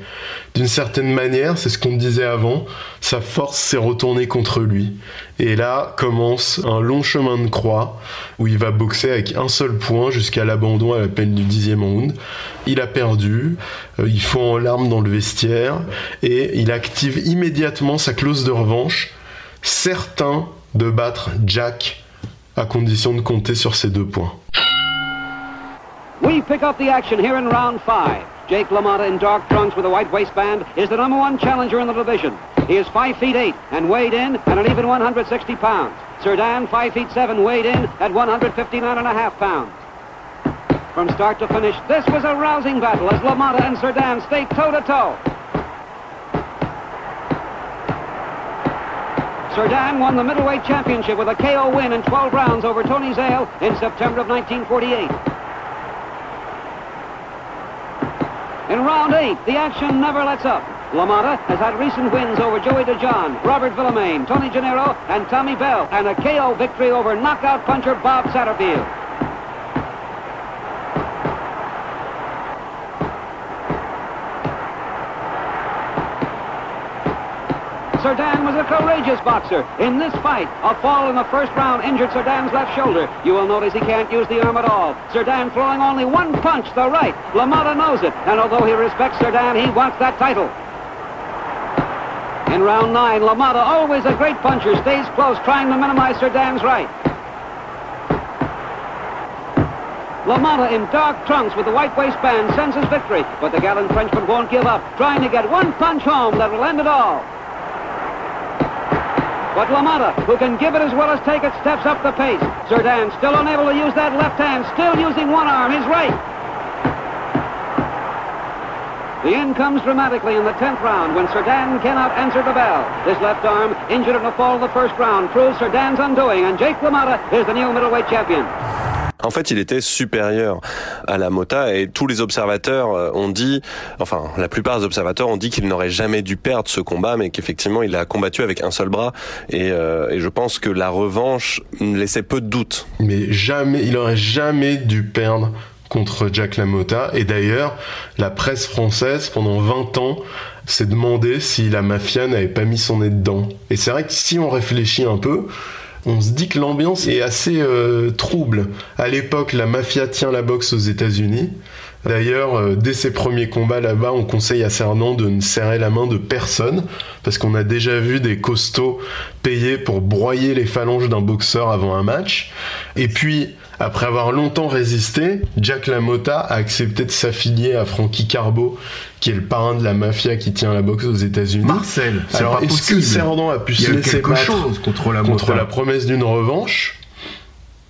C: D'une certaine manière, c'est ce qu'on disait avant, sa force s'est retournée contre lui. Et là commence un long chemin de croix où il va boxer avec un seul point jusqu'à l'abandon à la peine du dixième round. Il a perdu, euh, il fond en larmes dans le vestiaire et il active immédiatement sa clause de revanche, certain de battre Jack à condition de compter sur ces deux points.
J: We pick up the action here in round five. Jake LaMotta in dark trunks with a white waistband is the number one challenger in the division. He is 5 feet 8 and weighed in at an even 160 pounds. Serdan, 5 feet 7, weighed in at 159 and a half pounds. From start to finish, this was a rousing battle as LaMotta and Serdan stayed toe-to-toe. Serdan won the middleweight championship with a KO win in 12 rounds over Tony Zale in September of 1948. In round eight, the action never lets up. LaMotta has had recent wins over Joey DeJohn, Robert Villamain, Tony Gennaro, and Tommy Bell, and a KO victory over knockout puncher Bob Satterfield. Serdan was a courageous boxer. In this fight, a fall in the first round injured Serdan's left shoulder. You will notice he can't use the arm at all. Serdan throwing only one punch, the right. LaMotta knows it, and although he respects Serdan, he wants that title. In round nine, LaMotta, always a great puncher, stays close, trying to minimize Serdan's right. LaMotta in dark trunks with the white waistband senses victory, but the gallant Frenchman won't give up, trying to get one punch home that will end it all. But LaMotta, who can give it as well as take it, steps up the pace. Serdan still unable to use that left hand, still using one arm, his right. The end comes dramatically in the 10th round when Serdan cannot answer the bell. His left arm, injured in the fall of the first round, proves Serdan's undoing, and Jake LaMotta is the new middleweight champion.
B: En fait, il était supérieur à la Mota et tous les observateurs euh, ont dit, enfin, la plupart des observateurs ont dit qu'il n'aurait jamais dû perdre ce combat, mais qu'effectivement, il a combattu avec un seul bras. Et, euh, et, je pense que la revanche laissait peu de doutes.
C: Mais jamais, il aurait jamais dû perdre contre Jack LaMotta. Et d'ailleurs, la presse française, pendant 20 ans, s'est demandé si la mafia n'avait pas mis son nez dedans. Et c'est vrai que si on réfléchit un peu, on se dit que l'ambiance est assez euh, trouble. À l'époque, la mafia tient la boxe aux États-Unis. D'ailleurs, euh, dès ses premiers combats là-bas, on conseille à Cernan de ne serrer la main de personne, parce qu'on a déjà vu des costauds payés pour broyer les phalanges d'un boxeur avant un match. Et puis, après avoir longtemps résisté, Jack LaMotta a accepté de s'affilier à Frankie Carbo, qui est le parrain de la mafia qui tient la boxe aux États-Unis.
K: Marcel, c'est
C: Alors,
K: pas
C: est-ce que. Cernan a pu
K: Il y
C: se laisser
K: quelque
C: battre
K: chose contre la
C: contre
K: Mota.
C: la promesse d'une revanche?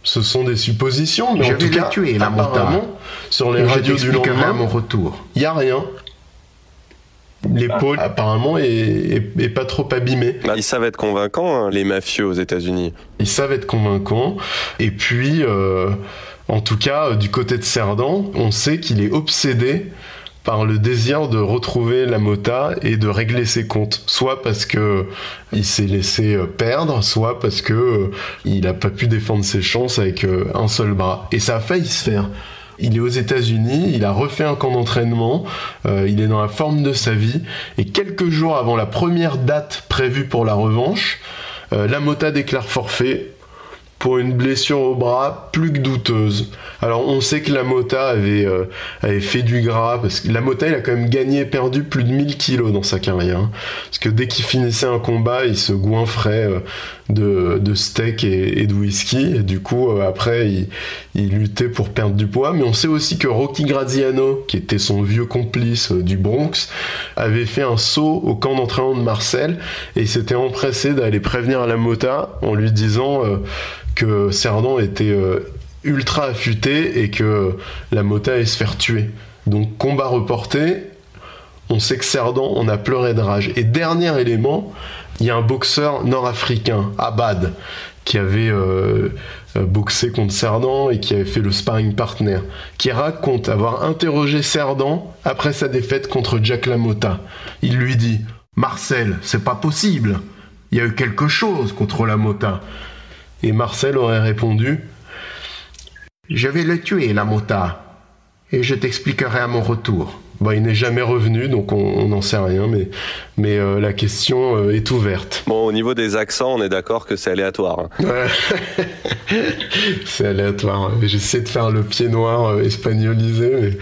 C: Ce sont des suppositions, mais
K: Je
C: en tout cas,
K: tuer, la
C: apparemment, sur les radios du lendemain,
K: à mon retour.
C: il y a rien. L'épaule, apparemment, est, est- est pas trop abîmée.
B: Bah, ils savent être convaincants, hein, les mafieux aux États-Unis.
C: Ils savent être convaincants. Et puis, euh, en tout cas, euh, du côté de Cerdan, on sait qu'il est obsédé par le désir de retrouver la mota et de régler ses comptes. Soit parce que il s'est laissé euh, perdre, soit parce que euh, il a pas pu défendre ses chances avec euh, un seul bras. Et ça a failli se faire. Il est aux États-Unis, il a refait un camp d'entraînement, il est dans la forme de sa vie, et quelques jours avant la première date prévue pour la revanche, la Mota déclare forfait pour une blessure au bras plus que douteuse. Alors on sait que la Mota avait, euh, avait fait du gras, parce que la Mota il a quand même gagné et perdu plus de 1000 kilos dans sa carrière. hein. Parce que dès qu'il finissait un combat, il se goinfrait euh, de, de steak et, de whisky, du coup euh, après il, il luttait pour perdre du poids. Mais on sait aussi que Rocky Graziano, qui était son vieux complice du Bronx, avait fait un saut au camp d'entraînement de Marcel, et il s'était empressé d'aller prévenir la Mota en lui disant... que Cerdan était euh, ultra affûté et que la Mota allait se faire tuer. Donc combat reporté, on sait que Cerdan, on a pleuré de rage. Et dernier élément, il y a un boxeur nord-africain, Abad, qui avait euh, euh, boxé contre Cerdan et qui avait fait le sparring partner, qui raconte avoir interrogé Cerdan après sa défaite contre Jack LaMotta. Il lui dit Marcel, c'est pas possible. Il y a eu quelque chose contre LaMotta. Et Marcel aurait répondu Je vais le tuer, LaMotta, et je t'expliquerai à mon retour. Bon, il n'est jamais revenu, donc on n'en sait rien, mais, mais euh, la question euh, est ouverte.
B: Bon, au niveau des accents, on est d'accord que c'est aléatoire. hein.
C: Ouais. c'est aléatoire. J'essaie de faire le pied noir euh, espagnolisé, mais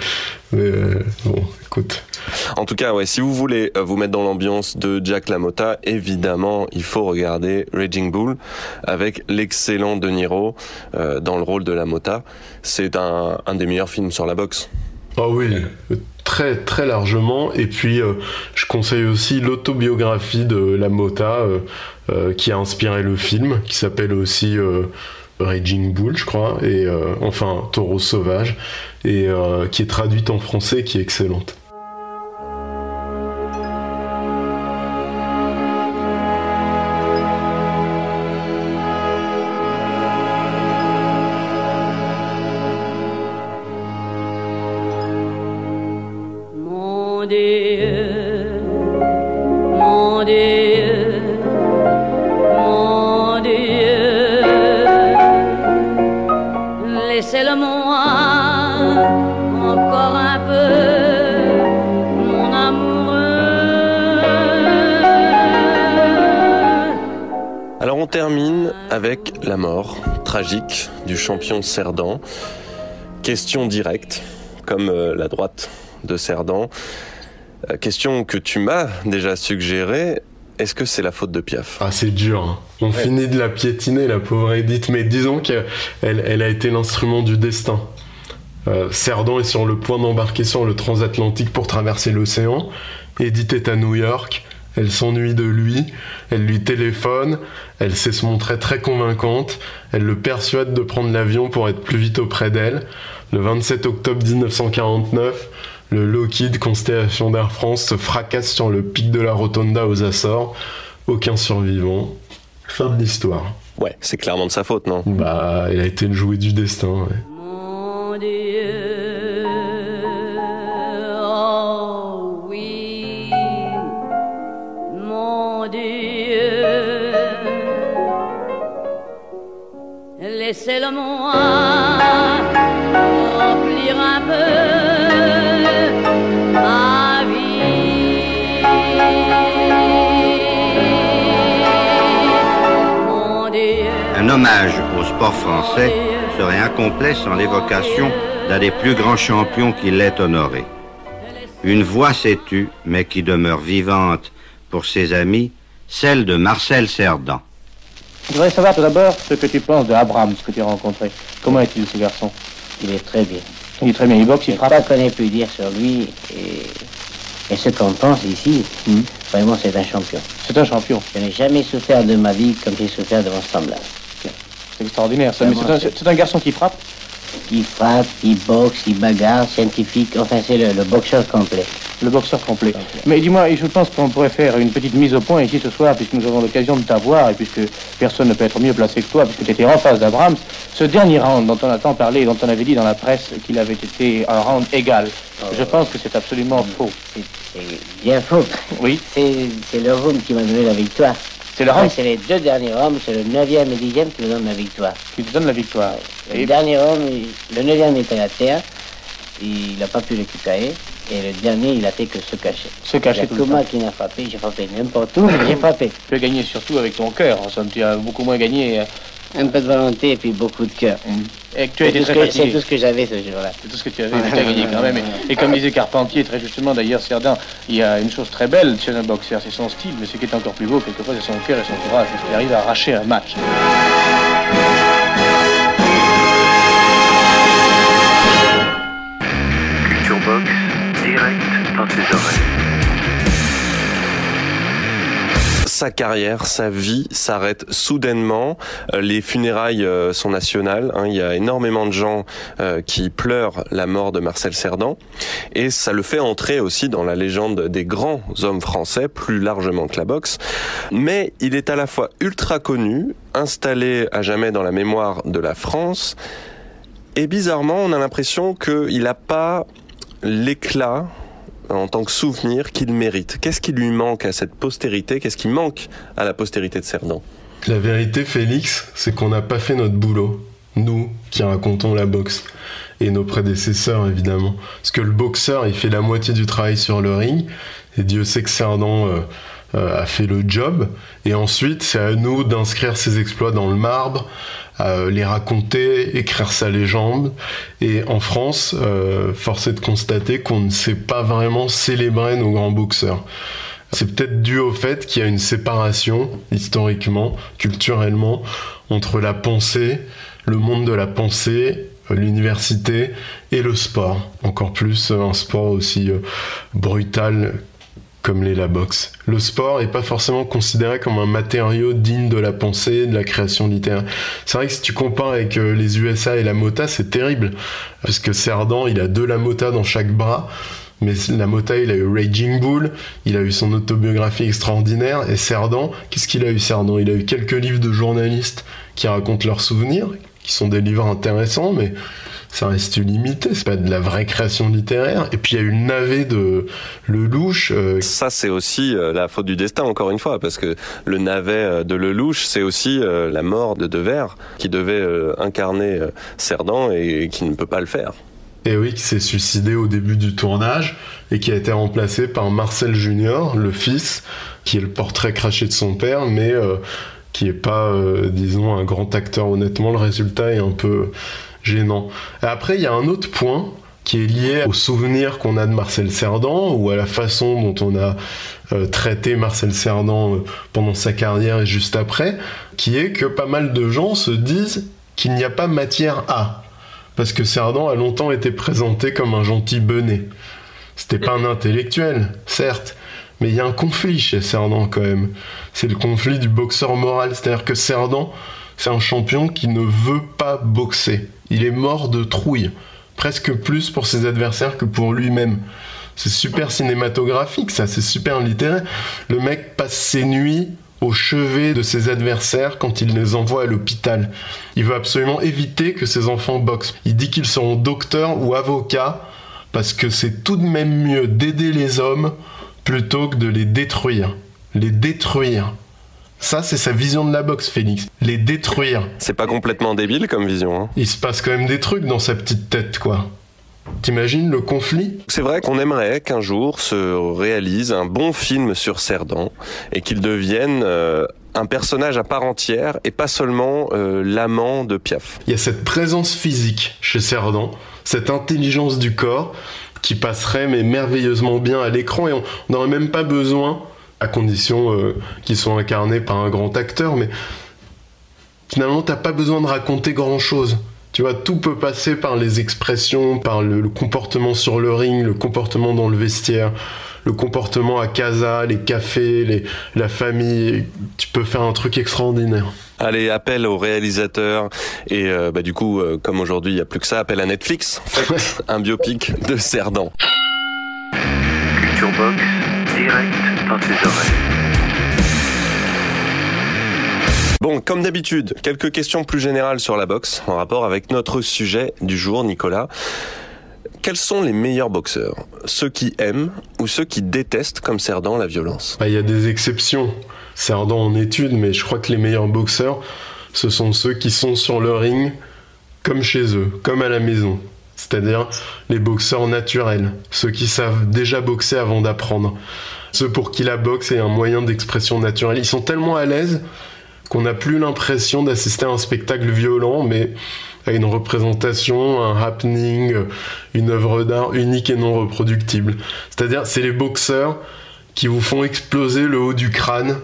C: euh, bon, écoute.
B: En tout cas, ouais, si vous voulez euh, vous mettre dans l'ambiance de Jack LaMotta, évidemment, il faut regarder Raging Bull avec l'excellent De Niro euh, dans le rôle de LaMotta. C'est un, un des meilleurs films sur la boxe.
C: Oh oui, très très largement. Et puis, euh, je conseille aussi l'autobiographie de La Mota euh, euh, qui a inspiré le film, qui s'appelle aussi Raging Bull, je crois, et euh, enfin Taureau sauvage, et euh, qui est traduite en français, qui est excellente.
B: Avec la mort tragique du champion Cerdan. Question directe, comme euh, la droite de Cerdan. Euh, question que tu m'as déjà suggérée. Est-ce que c'est la faute de Piaf?
C: Ah, c'est dur. hein. On finit de la piétiner, la pauvre Edith, mais disons qu'elle elle a été l'instrument du destin. Euh, Cerdan est sur le point d'embarquer sur le transatlantique pour traverser l'océan. Edith est à New York. Elle s'ennuie de lui, elle lui téléphone, elle sait se montrer très convaincante, elle le persuade de prendre l'avion pour être plus vite auprès d'elle. Le 27 octobre 1949, le Lockheed Constellation d'Air France se fracasse sur le pic de la Rotonda aux Açores. Aucun survivant. Fin de l'histoire.
B: Ouais, c'est clairement de sa faute, non?
C: Bah, elle a été le jouet du destin, ouais.
L: Mon Dieu, un.
M: Un hommage au sport français serait incomplet sans l'évocation d'un des plus grands champions qui l'ait honoré. Une voix s'est tue, mais qui demeure vivante pour ses amis, celle de Marcel Cerdan.
N: Je voudrais savoir tout d'abord ce que tu penses de Abraham, ce que tu as rencontré. Comment est-il ce garçon?
O: Il est très bien.
N: Il est très bien, il boxe, il
O: Je
N: frappe.
O: crois qu'on ait pu dire sur lui et, et ce qu'on pense ici, vraiment c'est un champion.
N: C'est un champion.
O: Je n'ai jamais souffert de ma vie comme j'ai souffert devant ce semblable.
N: C'est extraordinaire, ça. Mais c'est un, c'est un garçon qui frappe
O: Il frappe, il boxe, il bagarre, scientifique, enfin c'est le, le boxeur complet.
N: Le boxeur complet. Mais dis-moi, je pense qu'on pourrait faire une petite mise au point ici ce soir, puisque nous avons l'occasion de t'avoir, et puisque personne ne peut être mieux placé que toi, puisque tu étais en face d'Abrahams. Ce dernier round dont on a tant parlé, dont on avait dit dans la presse qu'il avait été un round égal, je pense que c'est absolument faux.
O: C'est bien faux.
N: Oui.
O: C'est c'est le round qui m'a donné la victoire.
N: C'est le round
O: C'est les deux derniers rounds, c'est le 9e et 10e qui me donnent la victoire.
N: Qui te donne la victoire.
O: Le dernier round, il- le 9e était à terre, il n'a pas pu récupérer, et le dernier, il a fait que se cacher.
N: Se cacher tout le temps.
O: qui n'a frappé, j'ai frappé n'importe où, mais j'ai frappé.
N: Tu as gagné surtout avec ton cœur, en somme. Tu as beaucoup moins gagné euh,
O: Un peu de volonté et puis beaucoup de cœur.
N: Et que tu as
O: C'est
N: été
O: tout ce
N: très
O: que-
N: fatigué.
O: C'est tout ce que j'avais ce jour-là.
N: C'est tout ce que tu avais, mais tu as gagné quand même. Et, et comme disait Carpentier, très justement d'ailleurs, Cerdan, il y a une chose très belle chez un boxeur, c'est son style, mais ce qui est encore plus beau, quelquefois, c'est son cœur et son courage, parce qu'il arrive à arracher un match.
A: Culture Box, direct dans tes oreilles.
B: Sa carrière, sa vie s'arrête soudainement. Euh, Les funérailles euh, sont nationales. hein. Il y a énormément de gens euh, qui pleurent la mort de Marcel Cerdan. Et ça le fait entrer aussi dans la légende des grands hommes français, plus largement que la boxe. Mais il est à la fois ultra connu, installé à jamais dans la mémoire de la France. Et bizarrement, on a l'impression qu'il n'a pas l'éclat en tant que souvenir qu'il mérite. Qu'est-ce qui lui manque à cette postérité? Qu'est-ce qui manque à la postérité de Cerdan?
C: La vérité, Félix, c'est qu'on n'a pas fait notre boulot. Nous qui racontons la boxe. Et nos prédécesseurs, évidemment. Parce que le boxeur, il fait la moitié du travail sur le ring. Et Dieu sait que Cerdan euh, euh, a fait le job. Et ensuite, c'est à nous d'inscrire ses exploits dans le marbre, euh, les raconter, écrire sa légende. Et en France, euh, force est de constater qu'on ne sait pas vraiment célébrer nos grands boxeurs. C'est peut-être dû au fait qu'il y a une séparation, historiquement, culturellement, entre la pensée, le monde de la pensée, l'université et le sport. Encore plus euh, un sport aussi euh, brutal comme l'est la boxe. Le sport n'est pas forcément considéré comme un matériau digne de la pensée, de la création littéraire. C'est vrai que si tu compares avec euh, les USA et la Mota, c'est terrible. Parce que Cerdan, il a deux Lamota dans chaque bras. Mais la Mota, il a eu Raging Bull, il a eu son autobiographie extraordinaire. Et Cerdan, qu'est-ce qu'il a eu Cerdan? Il a eu quelques livres de journalistes qui racontent leurs souvenirs, qui sont des livres intéressants, mais ça reste limité, c'est pas de la vraie création littéraire. Et puis il y a eu le navet de Lelouch. euh,
B: Ça, c'est aussi euh, la faute du destin, encore une fois, parce que le navet euh, de Lelouch, c'est aussi euh, la mort de Devers, qui devait incarner Cerdan et qui ne peut pas le faire.
C: Et oui, qui s'est suicidé au début du tournage et qui a été remplacé par Marcel Junior, le fils, qui est le portrait craché de son père, mais euh, qui est pas, euh, disons, un grand acteur. Honnêtement, le résultat est un peu après, il y a un autre point qui est lié au souvenir qu'on a de Marcel Cerdan ou à la façon dont on a euh, traité Marcel Cerdan euh, pendant sa carrière et juste après, qui est que pas mal de gens se disent qu'il n'y a pas matière à. Parce que Cerdan a longtemps été présenté comme un gentil benet. C'était pas un intellectuel, certes, mais il y a un conflit chez Cerdan quand même. C'est le conflit du boxeur moral, c'est-à-dire que Cerdan, c'est un champion qui ne veut pas boxer. Il est mort de trouille, presque plus pour ses adversaires que pour lui-même. C'est super cinématographique, ça, c'est super littéraire. Le mec passe ses nuits au chevet de ses adversaires quand il les envoie à l'hôpital. Il veut absolument éviter que ses enfants boxent. Il dit qu'ils seront docteurs ou avocats parce que c'est tout de même mieux d'aider les hommes plutôt que de les détruire. Les détruire. Ça, c'est sa vision de la boxe, Félix. Les détruire.
B: C'est pas complètement débile comme vision. Hein.
C: Il se passe quand même des trucs dans sa petite tête, quoi. T'imagines le conflit?
B: C'est vrai qu'on aimerait qu'un jour se réalise un bon film sur Cerdan et qu'il devienne euh, un personnage à part entière et pas seulement euh, l'amant de Piaf.
C: Il y a cette présence physique chez Cerdan, cette intelligence du corps qui passerait mais merveilleusement bien à l'écran et on n'aurait même pas besoin, à condition euh, qu'ils soient incarnés par un grand acteur, mais finalement t'as pas besoin de raconter grand chose. Tu vois, tout peut passer par les expressions, par le, le comportement sur le ring, le comportement dans le vestiaire, le comportement à casa, les cafés, les, la famille. Tu peux faire un truc extraordinaire.
B: Allez, appel au réalisateur et euh, bah, du coup, euh, comme aujourd'hui il n'y a plus que ça, appel à Netflix. Faites un biopic de Cerdan.
A: Culture Box, direct dans tes oreilles.
B: Bon, comme d'habitude, quelques questions plus générales sur la boxe en rapport avec notre sujet du jour, Nicolas. Quels sont les meilleurs boxeurs? Ceux qui aiment ou ceux qui détestent comme Cerdan la violence?
C: Bah, Il y a des exceptions. Cerdan en étude, mais je crois que les meilleurs boxeurs, ce sont ceux qui sont sur le ring comme chez eux, comme à la maison. C'est-à-dire les boxeurs naturels, ceux qui savent déjà boxer avant d'apprendre. Ceux pour qui la boxe est un moyen d'expression naturelle. Ils sont tellement à l'aise qu'on n'a plus l'impression d'assister à un spectacle violent, mais à une représentation, un happening, une œuvre d'art unique et non reproductible. C'est-à-dire, c'est les boxeurs qui vous font exploser le haut du crâne,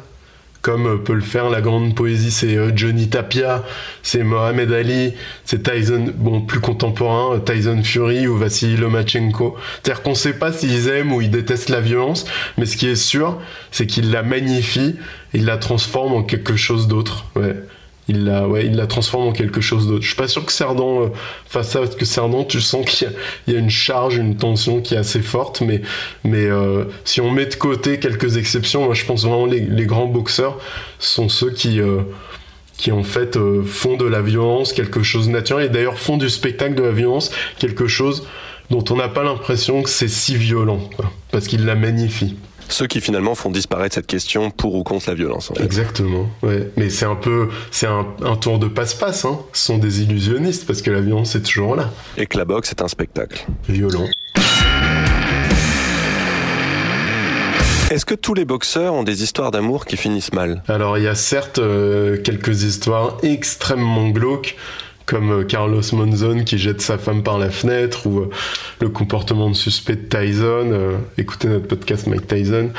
C: comme peut le faire la grande poésie. C'est euh, Johnny Tapia, c'est Mohamed Ali, c'est Tyson, bon, plus contemporain, euh, Tyson Fury ou Vassili Lomachenko. C'est-à-dire qu'on sait pas s'ils aiment ou ils détestent la violence, mais ce qui est sûr, c'est qu'ils la magnifient, ils la transforment en quelque chose d'autre. Ouais il la, transforme en quelque chose d'autre. Je suis pas sûr que Cerdan euh, fasse ça parce que Cerdan, tu sens qu'il y, a une charge, une tension qui est assez forte, mais, mais euh, si on met de côté quelques exceptions, moi je pense vraiment les, les grands boxeurs sont ceux qui euh, en fait euh, font de la violence quelque chose de naturel et d'ailleurs font du spectacle de la violence quelque chose dont on n'a pas l'impression que c'est si violent, parce qu'ils la magnifient.
B: Ceux qui finalement font disparaître cette question pour ou contre la violence. En fait.
C: Exactement, ouais. Mais c'est un peu, c'est un, un, tour de passe-passe, hein. Ce sont des illusionnistes parce que la violence est toujours là.
B: Et que la boxe est un spectacle.
C: Violent.
B: Est-ce que tous les boxeurs ont des histoires d'amour qui finissent mal?
C: Alors il y a certes euh, quelques histoires extrêmement glauques comme euh, Carlos Monzon qui jette sa femme par la fenêtre ou euh, le comportement de suspect de Tyson. Euh, écoutez notre podcast Mike Tyson.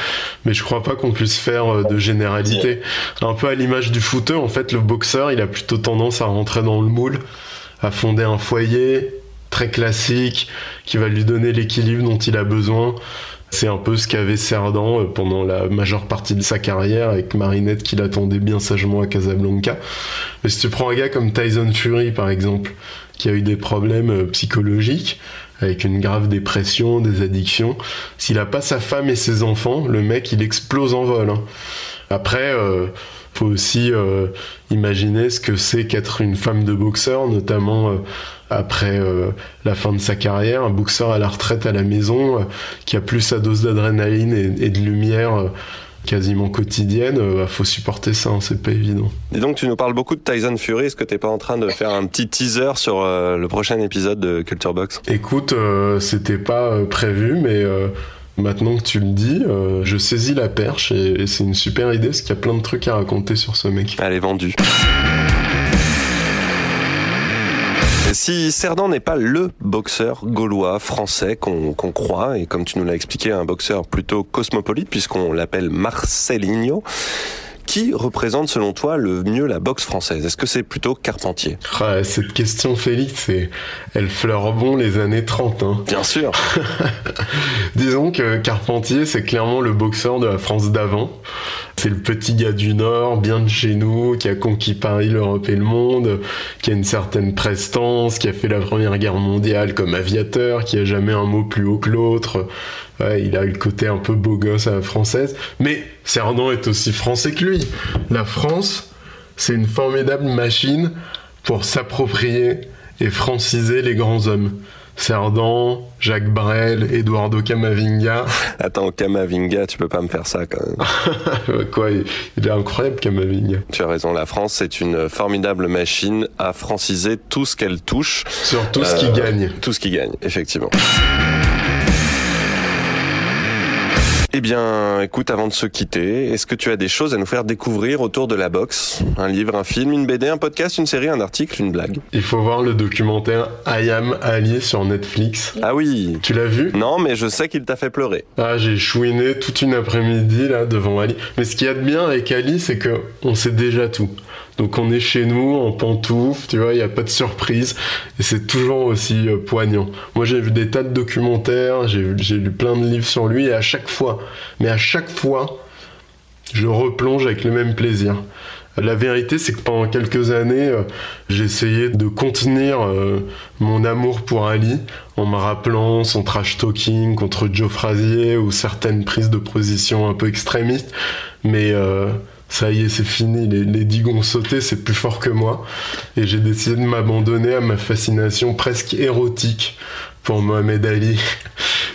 C: Mais je crois pas qu'on puisse faire de généralité. Un peu à l'image du footeur, en fait, le boxeur, il a plutôt tendance à rentrer dans le moule, à fonder un foyer très classique qui va lui donner l'équilibre dont il a besoin. C'est un peu ce qu'avait Cerdan pendant la majeure partie de sa carrière avec Marinette qui l'attendait bien sagement à Casablanca. Mais si tu prends un gars comme Tyson Fury par exemple, qui a eu des problèmes psychologiques, avec une grave dépression, des addictions, s'il a pas sa femme et ses enfants, le mec il explose en vol. Hein. Après, euh, faut aussi euh, imaginer ce que c'est qu'être une femme de boxeur, notamment euh, après euh, la fin de sa carrière, un boxeur à la retraite à la maison, euh, qui a plus sa dose d'adrénaline et, et, de lumière euh, quasiment quotidienne, il faut supporter ça, hein, c'est pas évident.
B: Et donc tu nous parles beaucoup de Tyson Fury, est-ce que t'es pas en train de faire un petit teaser sur le prochain épisode de Culture Box?
C: Écoute, c'était pas prévu, mais Maintenant que tu le dis, je saisis la perche et, et c'est une super idée parce qu'il y a plein de trucs à raconter sur ce mec.
B: Elle est vendue. Si Cerdan n'est pas le boxeur gaulois français qu'on qu croit, et comme tu nous l'as expliqué, un boxeur plutôt cosmopolite puisqu'on l'appelle Marcelinho, qui représente selon toi le mieux la boxe française? Est-ce que c'est plutôt Carpentier?
C: Ah, Cette question, Félix, elle fleure bon les années 30. Hein.
B: Bien sûr.
C: Disons que Carpentier, c'est clairement le boxeur de la France d'avant. C'est le petit gars du Nord, bien de chez nous, qui a conquis Paris, l'Europe et le monde, qui a une certaine prestance, qui a fait la Première Guerre mondiale comme aviateur, qui a jamais un mot plus haut que l'autre. Il a le côté un peu beau gosse à la française. Mais Cerdan est aussi français que lui. La France, c'est une formidable machine pour s'approprier et franciser les grands hommes. Cerdan, Jacques Brel, Eduardo Camavinga.
B: Attends, Camavinga, tu peux pas me faire ça quand
C: même. Quoi, il est incroyable Camavinga.
B: Tu as raison, la France c'est une formidable machine à franciser tout ce qu'elle touche.
C: Sur tout euh, ce qui gagne.
B: Tout ce qui gagne, effectivement. Eh bien, écoute, avant de se quitter, est-ce que tu as des choses à nous faire découvrir autour de la boxe? Un livre, un film, une BD, un podcast, une série, un article, une blague?
C: Il faut voir le documentaire I Am Ali sur Netflix.
B: Ah oui
C: Tu l'as vu?
B: Non, mais je sais qu'il t'a fait pleurer.
C: Ah, j'ai chouiné toute une après-midi là devant Ali. Mais ce qu'il y a de bien avec Ali, c'est que on sait déjà tout. Donc on est chez nous en pantoufles, tu vois, il n'y a pas de surprise et c'est toujours aussi euh, poignant. Moi j'ai vu des tas de documentaires, j'ai lu plein de livres sur lui et à chaque fois, mais à chaque fois, je replonge avec le même plaisir. La vérité, c'est que pendant quelques années, euh, j'ai essayé de contenir euh, mon amour pour Ali en me rappelant son trash talking contre Joe Frazier ou certaines prises de position un peu extrémistes. Mais euh, ça y est, c'est fini, les, les digues ont sauté, c'est plus fort que moi. Et j'ai décidé de m'abandonner à ma fascination presque érotique pour Mohamed Ali.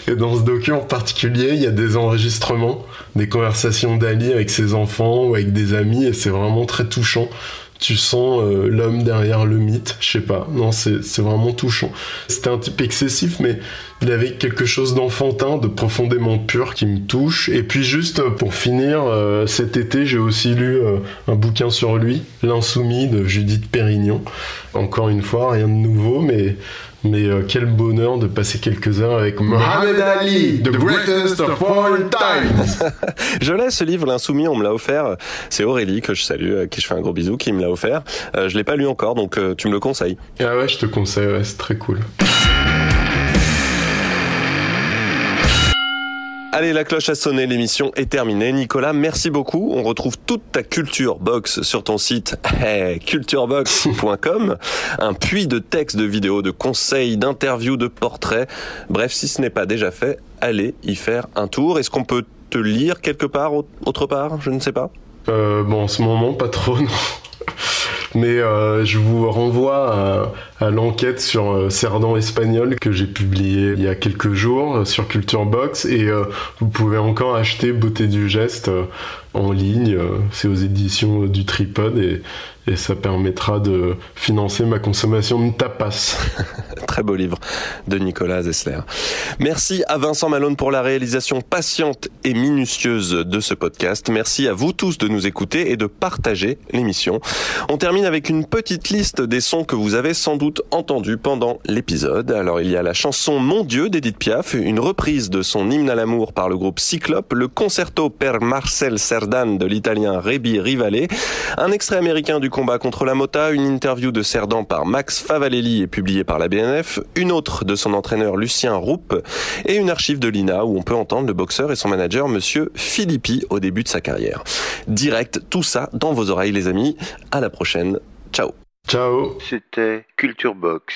C: Et dans ce docu en particulier, il y a des enregistrements, des conversations d'Ali avec ses enfants ou avec des amis, et c'est vraiment très touchant. Tu sens euh, l'homme derrière le mythe, je sais pas. Non, c'est vraiment touchant. C'était un type excessif, mais il avait quelque chose d'enfantin, de profondément pur qui me touche. Et puis juste euh, pour finir, euh, cet été, j'ai aussi lu un bouquin sur lui, L'insoumis de Judith Pérignon. Encore une fois, rien de nouveau, mais mais euh, quel bonheur de passer quelques heures avec Mohamed Ali, the greatest of all times.
B: Je l'ai ce livre, L'Insoumis, on me l'a offert. C'est Aurélie, que je salue, à qui je fais un gros bisou, qui me l'a offert. Euh, je l'ai pas lu encore, donc euh, tu me le conseilles.
C: Ah ouais, je te conseille, ouais, c'est très cool.
B: Allez, la cloche a sonné, l'émission est terminée. Nicolas, merci beaucoup. On retrouve toute ta culture box sur ton site culturebox.com. Un puits de textes, de vidéos, de conseils, d'interviews, de portraits. Bref, si ce n'est pas déjà fait, allez y faire un tour. Est-ce qu'on peut te lire quelque part, autre part? Je ne sais pas.
C: Euh, bon, en ce moment, pas trop, non. Mais euh, je vous renvoie à, l'enquête sur euh, Cerdan espagnol que j'ai publié il y a quelques jours euh, sur Culture Box. Et vous pouvez encore acheter Beauté du geste en ligne. euh, C'est aux éditions euh, du Tripod et, ça permettra de financer ma consommation de tapas.
B: Très beau livre de Nicolas Zessler. Merci à Vincent Malone pour la réalisation patiente et minutieuse de ce podcast. Merci à vous tous de nous écouter et de partager l'émission. On termine avec une petite liste des sons que vous avez sans doute entendus pendant l'épisode. Alors il y a la chanson Mon Dieu d'Edith Piaf, une reprise de son hymne à l'amour par le groupe Cyclope, le concerto per Marcel Cerdan de l'italien Rebi Rivale, un extrait américain du combat contre la mota, une interview de Cerdan par Max Favalelli et publiée par la BNF, une autre de son entraîneur Lucien Roupe et une archive de l'INA où on peut entendre le boxeur et son manager monsieur Philippi au début de sa carrière. Direct, tout ça dans vos oreilles les amis. À la prochaine. Ciao.
C: Ciao.
A: C'était Culture Box.